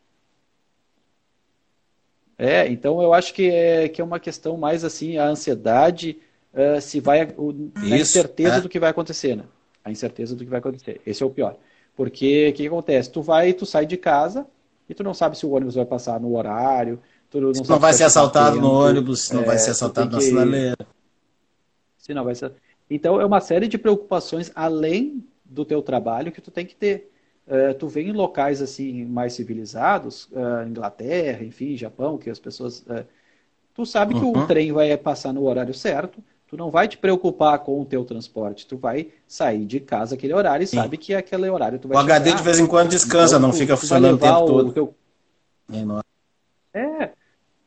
é, então eu acho que é, que é uma questão mais assim, a ansiedade, uh, se vai, o, a incerteza é. do que vai acontecer, né? a incerteza do que vai acontecer. Esse é o pior. Porque o que, que, acontece? Tu vai, tu sai de casa e tu não sabe se o ônibus vai passar no horário. Não, não vai ser assaltado no ônibus, não é, vai ser assaltado na que... sinaleira. Se não vai ser... Então é uma série de preocupações além do teu trabalho que tu tem que ter. Uh, tu vem em locais assim mais civilizados, uh, Inglaterra, enfim, Japão, que as pessoas. Uh, tu sabe que o uhum. trem vai passar no horário certo, tu não vai te preocupar com o teu transporte, tu vai sair de casa aquele horário e Sim. sabe que aquele horário tu vai O chegar. HD de vez em quando descansa, então, não fica funcionando o tempo todo. Teu... É, é,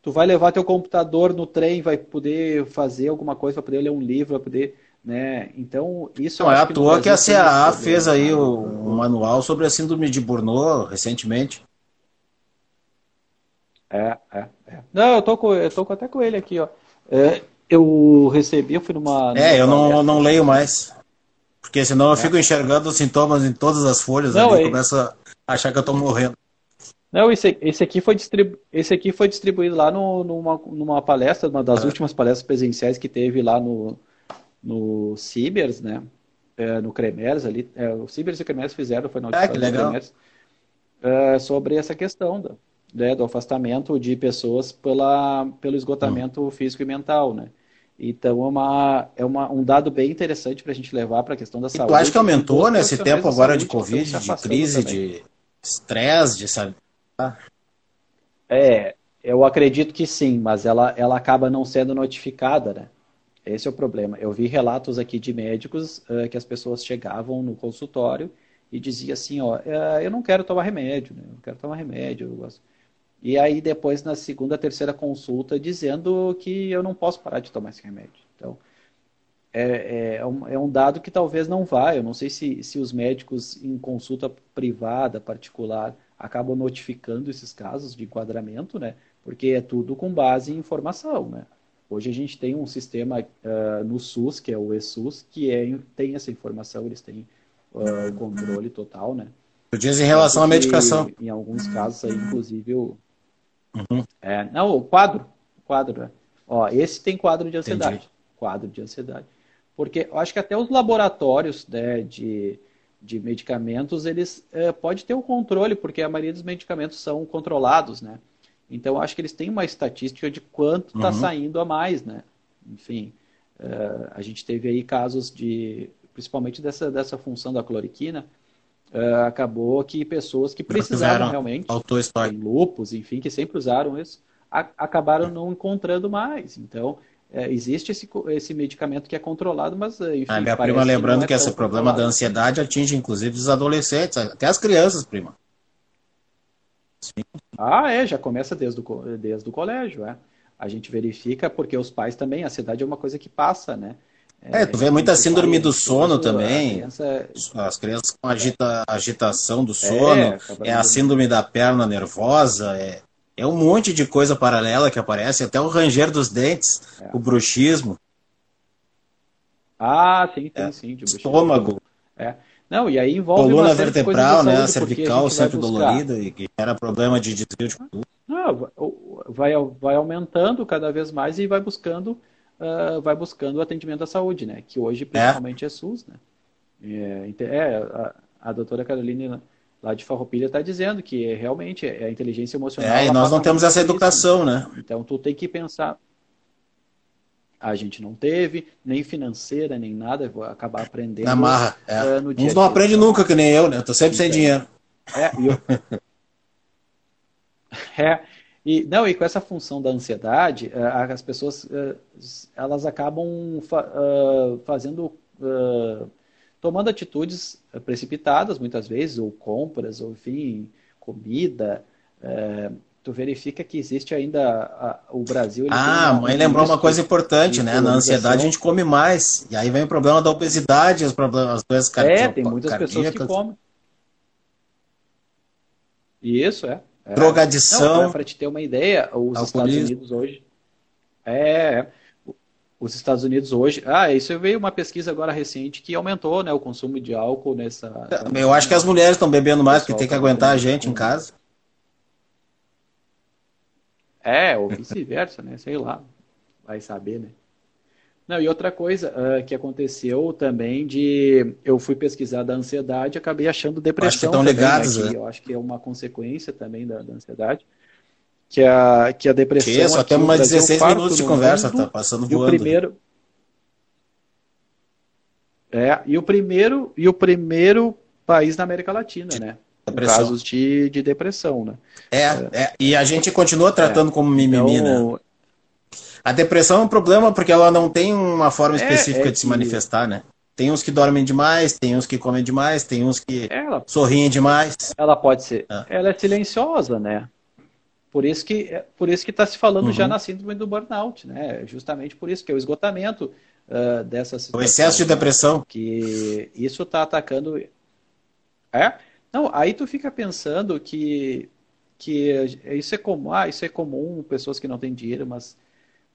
tu vai levar teu computador no trem, vai poder fazer alguma coisa, vai poder ler um livro, vai poder, né? Então, isso Não é à toa que a CAA fez aí o, um manual sobre a síndrome de Burnout recentemente. É, é, é. Não, eu tô, com, eu tô até com ele aqui, ó. É, eu recebi, eu fui numa. É, eu não, não leio mais. Porque senão eu é. fico enxergando os sintomas em todas as folhas não, ali, e começo a achar que eu estou morrendo. Não, esse, esse, aqui foi distribu esse aqui foi distribuído lá no, numa, numa palestra, uma das é. últimas palestras presenciais que teve lá no, no Cibers, né? É, no Cremers ali. É, o Cibers e o Cremers fizeram, foi no é, que legal. Cremers, é, sobre essa questão da, né, do afastamento de pessoas pela, pelo esgotamento hum. físico e mental, né? Então é, uma, é uma, um dado bem interessante para a gente levar para a questão da e saúde. Tu acha que aumentou nesse tempo agora de Covid, de crise, também. de estresse, de sabe? É, eu acredito que sim, mas ela, ela acaba não sendo notificada, né? Esse é o problema. Eu vi relatos aqui de médicos uh, que as pessoas chegavam no consultório e diziam assim, ó, uh, eu não quero tomar remédio, né? Eu não quero tomar remédio. E aí depois na segunda, terceira consulta dizendo que eu não posso parar de tomar esse remédio. Então, é, é, um, é um dado que talvez não vá. Eu não sei se, se os médicos em consulta privada, particular, acabam notificando esses casos de enquadramento, né? Porque é tudo com base em informação, né? Hoje a gente tem um sistema uh, no SUS, que é o ESUS, que é, tem essa informação, eles têm uh, o controle total, né? Tu diz em relação à medicação. Em alguns casos aí, inclusive, o... Uhum. É, não, o quadro, o quadro, né? Ó, esse tem quadro de ansiedade. Entendi. Quadro de ansiedade. Porque eu acho que até os laboratórios né, de, de medicamentos, eles é, pode ter o um controle, porque a maioria dos medicamentos são controlados, né? Então, acho que eles têm uma estatística de quanto está uhum. saindo a mais, né? Enfim, uh, a gente teve aí casos de, principalmente dessa, dessa função da cloriquina, uh, acabou que pessoas que precisaram realmente, em lupus, enfim, que sempre usaram isso, a, acabaram não encontrando mais. Então, é, existe esse, esse medicamento que é controlado, mas enfim. A minha prima lembrando que, é que esse problema da ansiedade atinge inclusive os adolescentes, até as crianças, prima. Sim. Ah, é, já começa desde o, desde o colégio, é. A gente verifica porque os pais também, a ansiedade é uma coisa que passa, né? É, tu vê muita síndrome do sono também. Criança... As crianças com agita, agitação do sono, é, é a síndrome da perna nervosa, é, é um monte de coisa paralela que aparece, até o ranger dos dentes, é. o bruxismo. Ah, sim, sim, é. sim. De Estômago. É. Não, e aí envolve coluna vertebral, né, cervical sempre dolorida e que era problema de desvio de coluna. Não, vai, vai aumentando cada vez mais e vai buscando uh, vai buscando o atendimento à saúde, né? Que hoje principalmente é, é SUS, né? É, é a, a doutora Carolina lá de Farroupilha está dizendo que realmente é a inteligência emocional. É, e nós não temos essa educação, né? Então tu tem que pensar. A gente não teve, nem financeira, nem nada, vou acabar aprendendo. Na marra, é. Uh, no Uns não aprende nunca, que nem eu, né? Eu tô sempre então, sem dinheiro. É, e eu... [laughs] é, e, não, e com essa função da ansiedade, uh, as pessoas, uh, elas acabam fa fazendo tomando atitudes precipitadas muitas vezes, ou compras, ou enfim, comida. É, tu verifica que existe ainda a, o Brasil. ah, a mãe lembrou uma coisa importante, né? Na ansiedade a gente come mais. E aí vem o problema da obesidade, os problemas, as doenças cardíacas. É, tem muitas pessoas que comem. Isso, é. é. Drogadição. Para te ter uma ideia, os Estados Unidos hoje. É, é os Estados Unidos hoje. Ah, isso veio uma pesquisa agora recente que aumentou né, o consumo de álcool nessa. Eu acho que as mulheres estão bebendo mais porque tem que tá aguentar a gente em casa. É, ou vice-versa, né? Sei lá. Vai saber, né? Não, e outra coisa uh, que aconteceu também de eu fui pesquisar da ansiedade e acabei achando depressão. Acho que estão também, ligados, né? Eu acho que é uma consequência também da, da ansiedade que a, que a depressão. Que só temos mais 16 minutos de conversa, tá passando voando. E o primeiro. É, e o primeiro, e o primeiro país na América Latina, de né? Depressão. Casos de, de depressão, né? É, é, e a gente continua tratando é. como mimimi, então, né? A depressão é um problema porque ela não tem uma forma é, específica é, de se manifestar, né? Tem uns que dormem demais, tem uns que comem demais, tem uns que ela, sorriem demais. Ela pode ser. É. Ela é silenciosa, né? Por isso que é, por isso que está se falando uhum. já na síndrome do burnout, né? Justamente por isso que é o esgotamento uh, dessa situação. O excesso de depressão. Que isso está atacando. É? Não, aí tu fica pensando que que isso é comum, ah, isso é comum, pessoas que não têm dinheiro, mas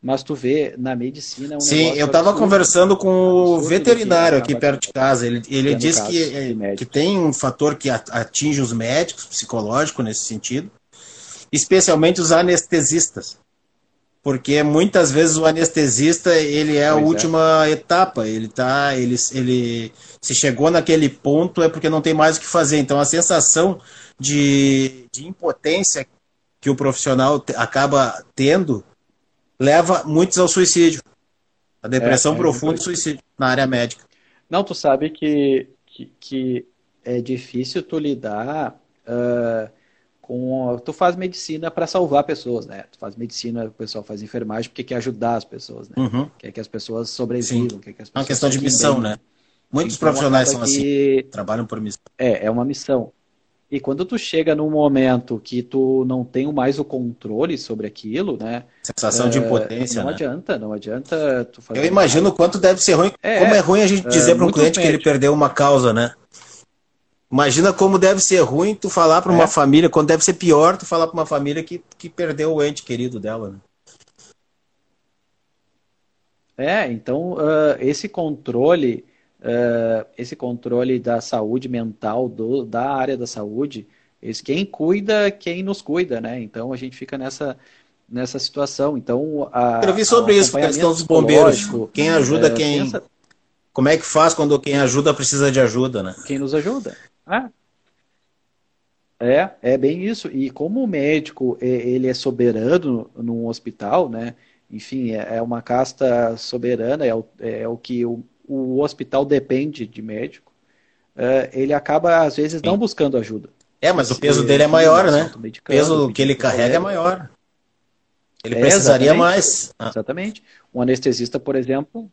Mas tu vê, na medicina... É um Sim, eu estava conversando com o veterinário aqui perto de casa. Ele, ele disse que, é, que tem um fator que atinge os médicos, psicológico nesse sentido, especialmente os anestesistas. Porque muitas vezes o anestesista ele é pois a é. última é. etapa. Ele tá, ele, ele se chegou naquele ponto é porque não tem mais o que fazer. Então a sensação de, de impotência que o profissional acaba tendo leva muitos ao suicídio. A depressão é, é profunda e suicídio na área médica. Não, tu sabe que, que, que é difícil tu lidar uh, com. Tu faz medicina para salvar pessoas, né? Tu faz medicina, o pessoal faz enfermagem porque quer ajudar as pessoas, né? Uhum. Quer que as pessoas sobrevivam. Quer que as pessoas é uma questão de missão, bem. né? Muitos então, profissionais são assim, trabalham por missão. É, é uma missão. E quando tu chega num momento que tu não tem mais o controle sobre aquilo, né? Sensação é, de impotência. Não né? adianta, não adianta tu fazer. Eu imagino o quanto deve ser ruim. É, como é ruim a gente dizer é, para um cliente que ele perdeu uma causa, né? Imagina como deve ser ruim tu falar para uma é. família, quando deve ser pior tu falar para uma família que, que perdeu o ente querido dela, né? É, então uh, esse controle uh, esse controle da saúde mental do, da área da saúde, esse quem cuida, quem nos cuida, né? Então a gente fica nessa nessa situação. Então a, eu vi sobre isso, a questão dos bombeiros. Quem ajuda, uh, quem como é que faz quando quem ajuda precisa de ajuda, né? Quem nos ajuda. Ah. É, é bem isso. E como o médico ele é soberano num hospital, né? Enfim, é, é uma casta soberana, é o, é o que o, o hospital depende de médico, é, ele acaba, às vezes, não buscando ajuda. É, mas o peso dele é maior, né? O peso que ele carrega é maior. Ele é, precisaria mais. Ah. Exatamente. Um anestesista, por exemplo,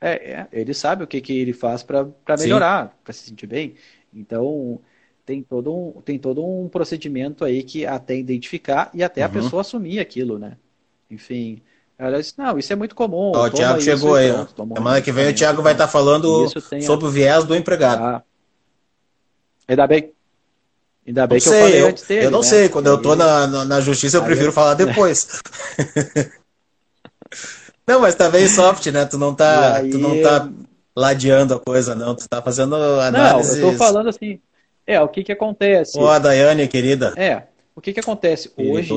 é, é, ele sabe o que, que ele faz para melhorar, para se sentir bem. Então, tem todo, um, tem todo um procedimento aí que até identificar e até uhum. a pessoa assumir aquilo, né? Enfim, ela disse, não, isso é muito comum. Ó, o Thiago chegou aí. Pronto, Semana que vem o Thiago vai estar tá falando sobre o viés do empregado. Ah. Ainda bem, Ainda bem não que sei, eu falei eu, antes dele, Eu não né? sei, quando eu estou na, na justiça eu prefiro falar [laughs] depois. [laughs] não, mas tá bem soft, né? Tu não tá, aí... tu não tá ladeando a coisa, não. Tu tá fazendo análise. Não, eu tô falando assim. É, o que que acontece? Ô, a Daiane, querida. É, o que que acontece? Hoje,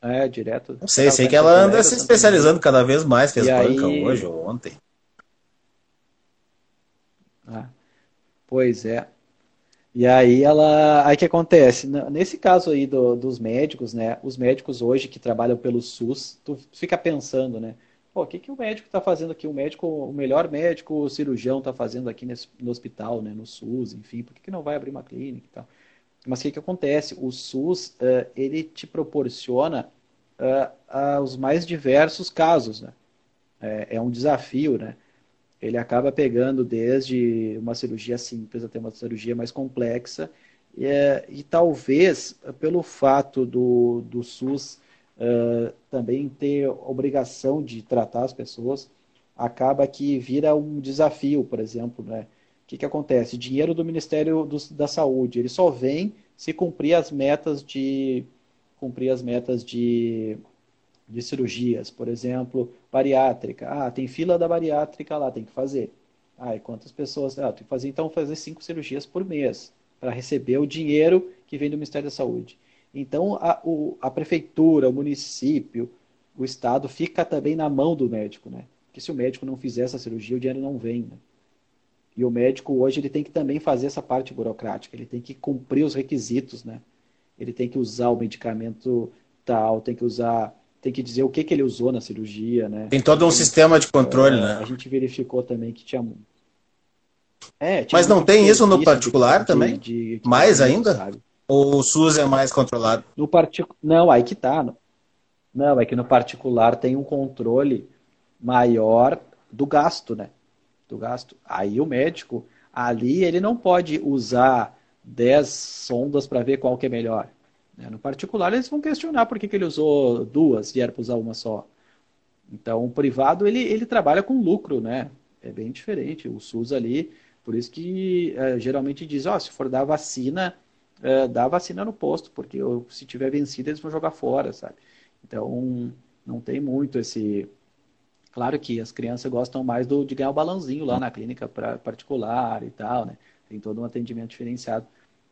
é, direto. Não sei, sei que ela anda se especializando cada vez mais, fez e banca aí... hoje ou ontem. Ah, pois é. E aí ela. Aí que acontece? Nesse caso aí do, dos médicos, né? Os médicos hoje que trabalham pelo SUS, tu fica pensando, né? Pô, o que, que o médico está fazendo aqui? O médico, o melhor médico, o cirurgião está fazendo aqui nesse, no hospital, né? No SUS, enfim, por que, que não vai abrir uma clínica e tal? Mas o que, que acontece? O SUS, uh, ele te proporciona uh, uh, os mais diversos casos, né? É, é, um desafio, né? Ele acaba pegando desde uma cirurgia simples até uma cirurgia mais complexa e, uh, e talvez pelo fato do, do SUS também ter obrigação de tratar as pessoas, acaba que vira um desafio, por exemplo, né? O que, que acontece? Dinheiro do Ministério do, da Saúde, ele só vem se cumprir as metas de cumprir as metas de, de cirurgias, por exemplo, bariátrica. Ah, tem fila da bariátrica lá, tem que fazer. Ah, e quantas pessoas? Ah, tem que fazer então fazer cinco cirurgias por mês para receber o dinheiro que vem do Ministério da Saúde. Então a, o, a prefeitura, o município, o estado fica também na mão do médico, né? Porque se o médico não fizer essa cirurgia, o dinheiro não vem. Né? E o médico hoje ele tem que também fazer essa parte burocrática, ele tem que cumprir os requisitos, né? ele tem que usar o medicamento tal, tem que usar, tem que dizer o que, que ele usou na cirurgia, né? Tem todo um sistema de controle, é, né? A gente verificou também que tinha. É, Mas não tem isso no particular de, também? De, de, mais ainda? Sabe? Ou o SUS é mais controlado? No partic... Não, aí que tá. Não, é que no particular tem um controle maior do gasto, né? Do gasto. Aí o médico, ali ele não pode usar 10 sondas para ver qual que é melhor. Né? No particular, eles vão questionar por que, que ele usou duas e era para usar uma só. Então, o privado, ele, ele trabalha com lucro, né? É bem diferente. O SUS ali, por isso que é, geralmente diz, ó, oh, se for dar vacina, é, dá vacina no posto, porque se tiver vencido, eles vão jogar fora, sabe? Então, Não tem muito esse. Claro que as crianças gostam mais do, de ganhar o balãozinho lá na clínica pra, particular e tal, né? Tem todo um atendimento diferenciado.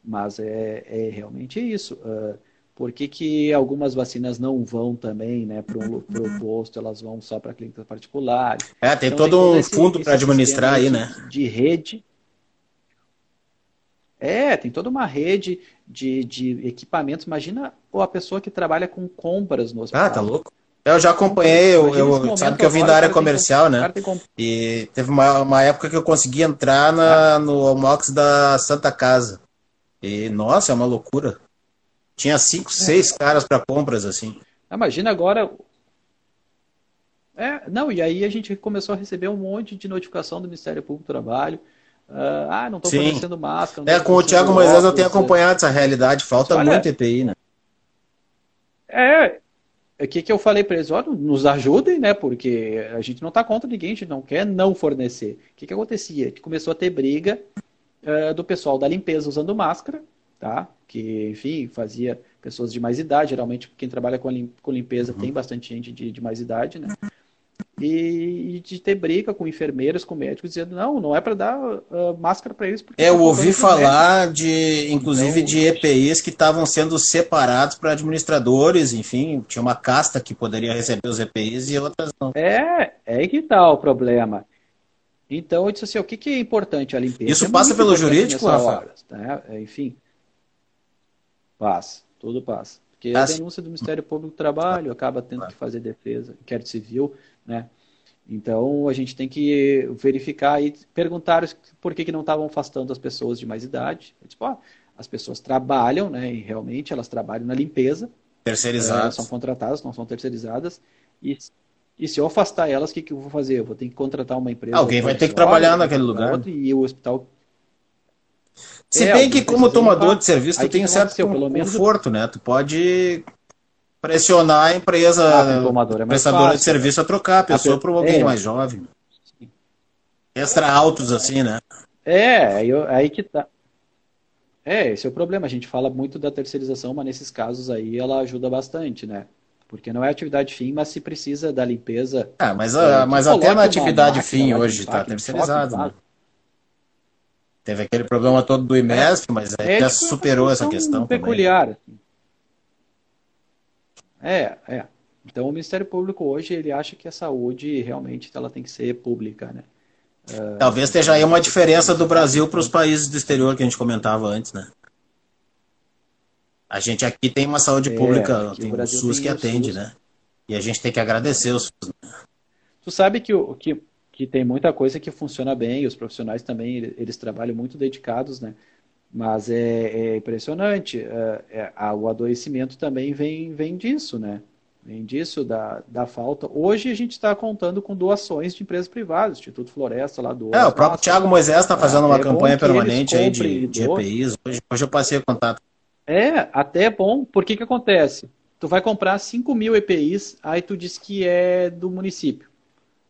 Mas é, é realmente isso. Uh, por que, que algumas vacinas não vão também né, para o posto, elas vão só para clínicas particulares? É, tem então, todo tem um fundo para administrar aí, né? De rede. É, tem toda uma rede de, de equipamentos. Imagina a pessoa que trabalha com compras no hospital. Ah, tá louco. Eu já acompanhei, eu, eu sabe que eu vim da área comercial, né? E teve uma, uma época que eu consegui entrar na, no Almox da Santa Casa. E, nossa, é uma loucura. Tinha cinco, é. seis caras para compras, assim. Imagina agora. É, não, e aí a gente começou a receber um monte de notificação do Ministério Público do Trabalho. Uh, ah, não estão fornecendo máscara. é, com o Thiago Moisés eu tenho acompanhado essa realidade. Falta olha, muito EPI, né? É, o que, que eu falei para eles? Olha, nos ajudem, né? Porque a gente não está contra ninguém, a gente não quer não fornecer. O que, que acontecia? Que começou a ter briga uh, do pessoal da limpeza usando máscara, tá? Que, enfim, fazia pessoas de mais idade, geralmente quem trabalha com, lim com limpeza uhum. tem bastante gente de, de mais idade, né? E, e, de ter briga com enfermeiros, com médicos, dizendo, não, não é para dar uh, máscara para eles. É, eu ouvi falar de, inclusive, então, de EPIs que estavam sendo separados para administradores, enfim, tinha uma casta que poderia receber os EPIs e outras não. É, é que tá o problema. Então, eu disse assim, o que, que é importante a limpeza? Isso é passa pelo jurídico, Rafa? Né? Enfim, passa, tudo passa. Porque a denúncia do Ministério Público do Trabalho acaba tendo que fazer defesa, inquérito civil, né? Então, a gente tem que verificar e perguntar por que, que não estavam afastando as pessoas de mais idade. Tipo, ó, as pessoas trabalham, né? E realmente elas trabalham na limpeza. Terceirizadas. são contratadas, não são terceirizadas. E e se eu afastar elas, o que, que eu vou fazer? Eu vou ter que contratar uma empresa. Alguém vai ter que trabalhar naquele lugar. Outro, e o hospital. Se é, bem que, como tomador de serviço, tu tem um certo conforto, né? Tu pode pressionar a empresa ah, é prestadora de serviço a trocar a pessoa a por alguém é. mais jovem. Extra altos, assim, né? É, aí, aí que tá. É, esse é o problema. A gente fala muito da terceirização, mas nesses casos aí ela ajuda bastante, né? Porque não é atividade fim, mas se precisa da limpeza. Ah, mas, a, mas até na atividade fim hoje está terceirizado. Né? Teve aquele problema todo do IMESP, é, mas é, já superou essa questão. Peculiar. Também. É, é. Então o Ministério Público hoje ele acha que a saúde realmente ela tem que ser pública, né? Uh, Talvez esteja aí uma diferença do Brasil para os países do exterior que a gente comentava antes, né? A gente aqui tem uma saúde é, pública, tem o SUS tem que atende, SUS. né? E a gente tem que agradecer o SUS. Né? Tu sabe que, o, que, que tem muita coisa que funciona bem, os profissionais também, eles trabalham muito dedicados, né? Mas é, é impressionante, é, é, o adoecimento também vem, vem disso, né? Vem disso, da, da falta. Hoje a gente está contando com doações de empresas privadas, Instituto Floresta lá do. É, o próprio Thiago Moisés está fazendo uma é campanha permanente aí de, de EPIs. Hoje, hoje eu passei o contato é, até é bom. Por que que acontece? Tu vai comprar 5 mil EPIs, aí tu diz que é do município.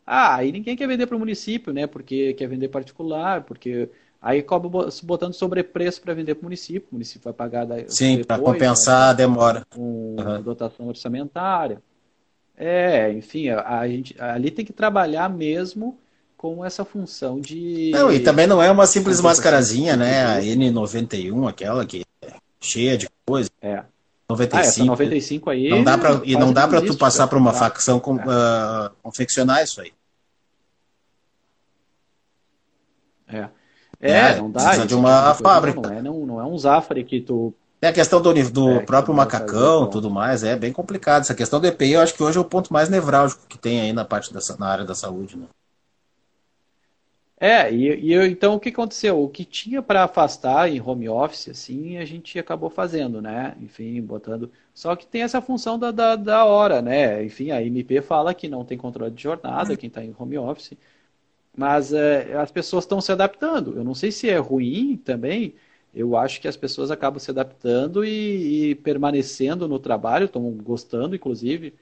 Ah, aí ninguém quer vender para o município, né? Porque quer vender particular, porque aí cobra botando sobrepreço para vender para o município. O município vai pagar da, Sim, para compensar né? a demora. Com uhum. dotação orçamentária. É, enfim, a, a, gente ali tem que trabalhar mesmo com essa função de. Não, e também não é uma simples mascarazinha, né? A N91, aquela que cheia de coisa. É. 95. Ah, essa 95 aí. Não dá pra, e não dá para tu passar para uma tá. facção com, é. uh, confeccionar isso aí. É. É, é não dá. Precisa de uma fábrica. Não é, não, não é um Zafre que tu. É a questão do, do é, próprio macacão tudo mais, é bem complicado. Essa questão do EPI, eu acho que hoje é o ponto mais nevrálgico que tem aí na parte dessa, na área da saúde, né? É, e, e eu, então o que aconteceu? O que tinha para afastar em home office, assim, a gente acabou fazendo, né? Enfim, botando. Só que tem essa função da, da, da hora, né? Enfim, a MP fala que não tem controle de jornada, quem está em home office. Mas é, as pessoas estão se adaptando. Eu não sei se é ruim também. Eu acho que as pessoas acabam se adaptando e, e permanecendo no trabalho, estão gostando, inclusive.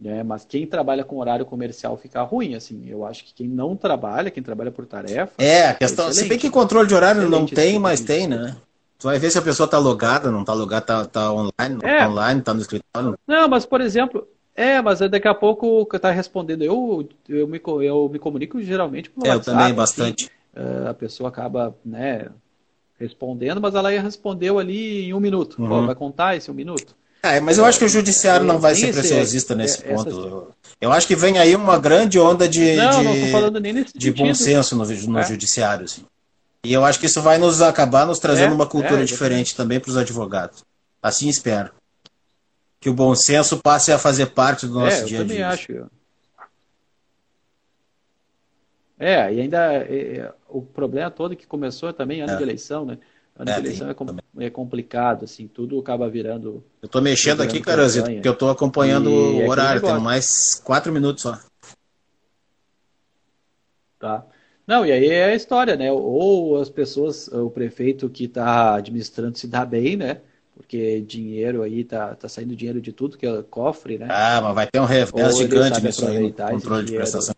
Né? Mas quem trabalha com horário comercial fica ruim, assim. Eu acho que quem não trabalha, quem trabalha por tarefa. É, a questão. É se bem que controle de horário não tem, mas tem, né? Tu vai ver se a pessoa tá logada, não tá logada, tá, tá online, não é. tá online, tá no escritório. Não, mas por exemplo, É, mas daqui a pouco que tá respondendo, eu, eu, me, eu me comunico geralmente pelo é, WhatsApp. Eu também, bastante. Assim, a pessoa acaba, né, respondendo, mas ela ia respondeu ali em um minuto. Uhum. Pô, vai contar esse um minuto? É, mas eu acho que o judiciário não vai ser preciosista nesse é, ponto. Eu acho que vem aí uma grande onda de, não, de, não de bom senso no, no é. judiciário. Assim. E eu acho que isso vai nos acabar nos trazendo é, uma cultura é, diferente também para os advogados. Assim espero. Que o bom senso passe a fazer parte do nosso é, dia a dia. Eu também acho. É, e ainda é, o problema todo que começou também ano de eleição, né? Ano é, de eleição é, com, é, complicado, assim, tudo acaba virando. Eu tô mexendo aqui, Caranzito, porque eu tô acompanhando e o horário, tem mais quatro minutos só. Tá. Não, e aí é a história, né? Ou as pessoas, o prefeito que está administrando se dá bem, né? Porque dinheiro aí tá, tá saindo dinheiro de tudo que é cofre, né? Ah, mas vai ter um revés gigante nisso aí, controle de prestação.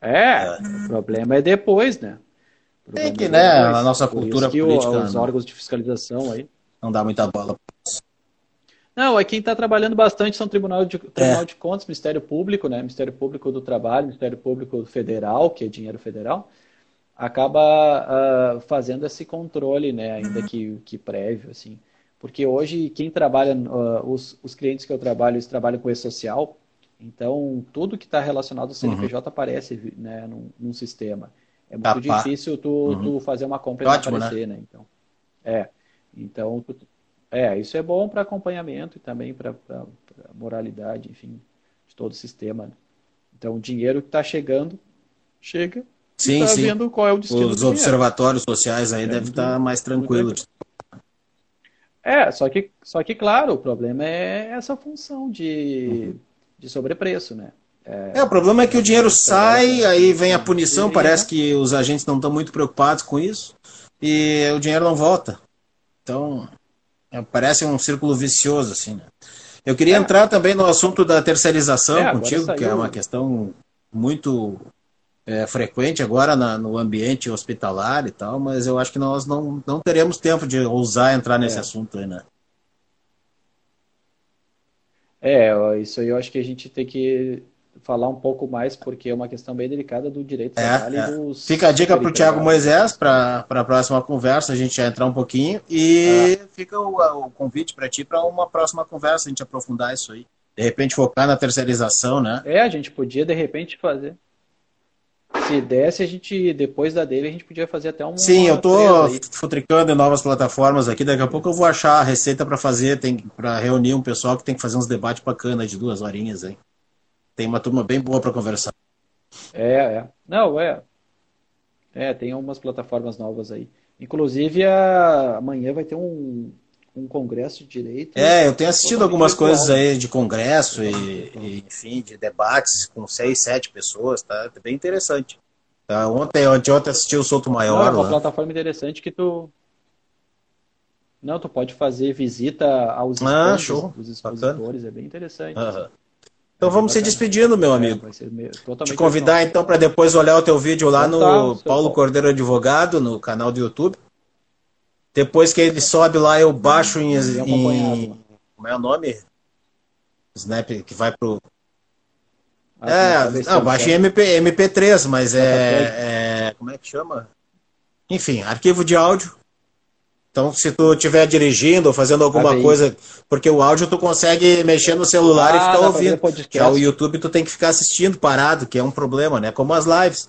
É, é, o problema é depois, né? Tem que, né, a nossa cultura que política... os órgãos de fiscalização aí... Não dá muita bola. Não, é quem está trabalhando bastante são Tribunal de, Tribunal é. de Contas, Ministério Público, né? Ministério Público do Trabalho, Ministério Público Federal, que é dinheiro federal, acaba uh, fazendo esse controle, né? Ainda que, que prévio, assim. Porque hoje quem trabalha, uh, os, os clientes que eu trabalho, eles trabalham com e-social, então tudo que está relacionado ao CNPJ uhum. aparece né, num, num sistema. É muito Capá. difícil tu, uhum. tu, fazer uma compra e Ótimo, aparecer, né? né? Então, é. Então, tu, é, isso é bom para acompanhamento e também para moralidade, enfim, de todo o sistema. Né? Então, o dinheiro que está chegando, chega sim, tá sim. vendo qual é o destino Os observatórios sociais aí é, devem estar tá mais tranquilos. É, só que, só que, claro, o problema é essa função de, uhum. de sobrepreço, né? É, o problema é que o dinheiro sai, aí vem a punição, parece que os agentes não estão muito preocupados com isso, e o dinheiro não volta. Então, é, parece um círculo vicioso, assim, né? Eu queria é. entrar também no assunto da terceirização é, contigo, que é uma questão muito é, frequente agora na, no ambiente hospitalar e tal, mas eu acho que nós não, não teremos tempo de ousar entrar nesse é. assunto aí, né? É, isso aí eu acho que a gente tem que falar um pouco mais, porque é uma questão bem delicada do direito é, trabalho é. dos. Fica a dica para o Tiago Moisés para a próxima conversa, a gente já entrar um pouquinho. E ah. fica o, o convite para ti para uma próxima conversa, a gente aprofundar isso aí. De repente focar na terceirização, né? É, a gente podia de repente fazer. Se desse, a gente, depois da dele, a gente podia fazer até um. Sim, eu tô futricando em novas plataformas aqui. Daqui a pouco eu vou achar a receita para fazer, tem para reunir um pessoal que tem que fazer uns debates bacanas de duas horinhas aí. Tem uma turma bem boa para conversar. É, é. Não, é. É, tem umas plataformas novas aí. Inclusive, a... amanhã vai ter um, um congresso de direito. É, eu tenho assistido algumas virtual. coisas aí de congresso e, e, enfim, de debates com seis, sete pessoas, tá? É bem interessante. Tá, ontem, ontem, ontem assisti o Solto Maior. Não, é uma lá. plataforma interessante que tu. Não, tu pode fazer visita aos ah, show. dos expositores, Bacana. é bem interessante. Uhum. Então vamos se despedindo, meu é, amigo. É, Te convidar então para depois olhar o teu vídeo lá então, no tá, Paulo Cordeiro Advogado, no canal do YouTube. Depois que ele sobe lá, eu baixo em, em como é o nome? Snap que vai pro ah, é, não, baixa em MP, MP3, mas é, é como é que chama? Enfim, arquivo de áudio então, se tu estiver dirigindo ou fazendo alguma coisa, porque o áudio tu consegue mexer no celular ah, e ficar ouvindo. É o YouTube tu tem que ficar assistindo parado, que é um problema, né? Como as lives.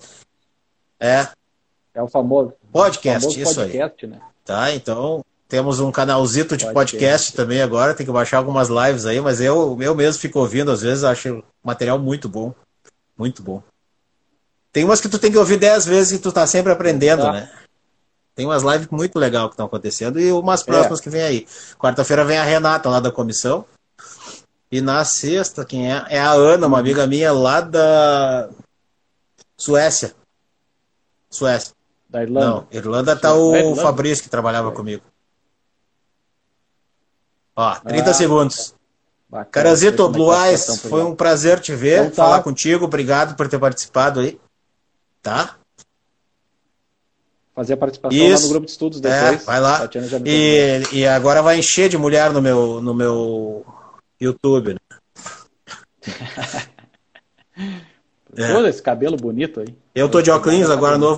É. É o famoso podcast, o famoso isso podcast, aí. Né? Tá, então temos um canalzito de podcast. podcast também agora, tem que baixar algumas lives aí, mas eu, eu mesmo fico ouvindo, às vezes acho material muito bom. Muito bom. Tem umas que tu tem que ouvir dez vezes e tu tá sempre aprendendo, tá. né? Tem umas lives muito legal que estão acontecendo e umas próximas é. que vem aí. Quarta-feira vem a Renata lá da comissão. E na sexta, quem é? É a Ana, uma amiga minha lá da Suécia. Suécia. Da Irlanda? Não, Irlanda tá o Irlanda? Fabrício que trabalhava é. comigo. Ó, 30 ah, segundos. Bacana. Carazito, Blue Eyes, foi um prazer te ver, então, tá. falar contigo. Obrigado por ter participado aí. Tá? fazer a participação Isso. lá no grupo de estudos é, depois. É, vai lá. E, e agora vai encher de mulher no meu, no meu YouTube. Né? [laughs] É. Todo esse cabelo bonito aí. Eu tô de óculos agora novo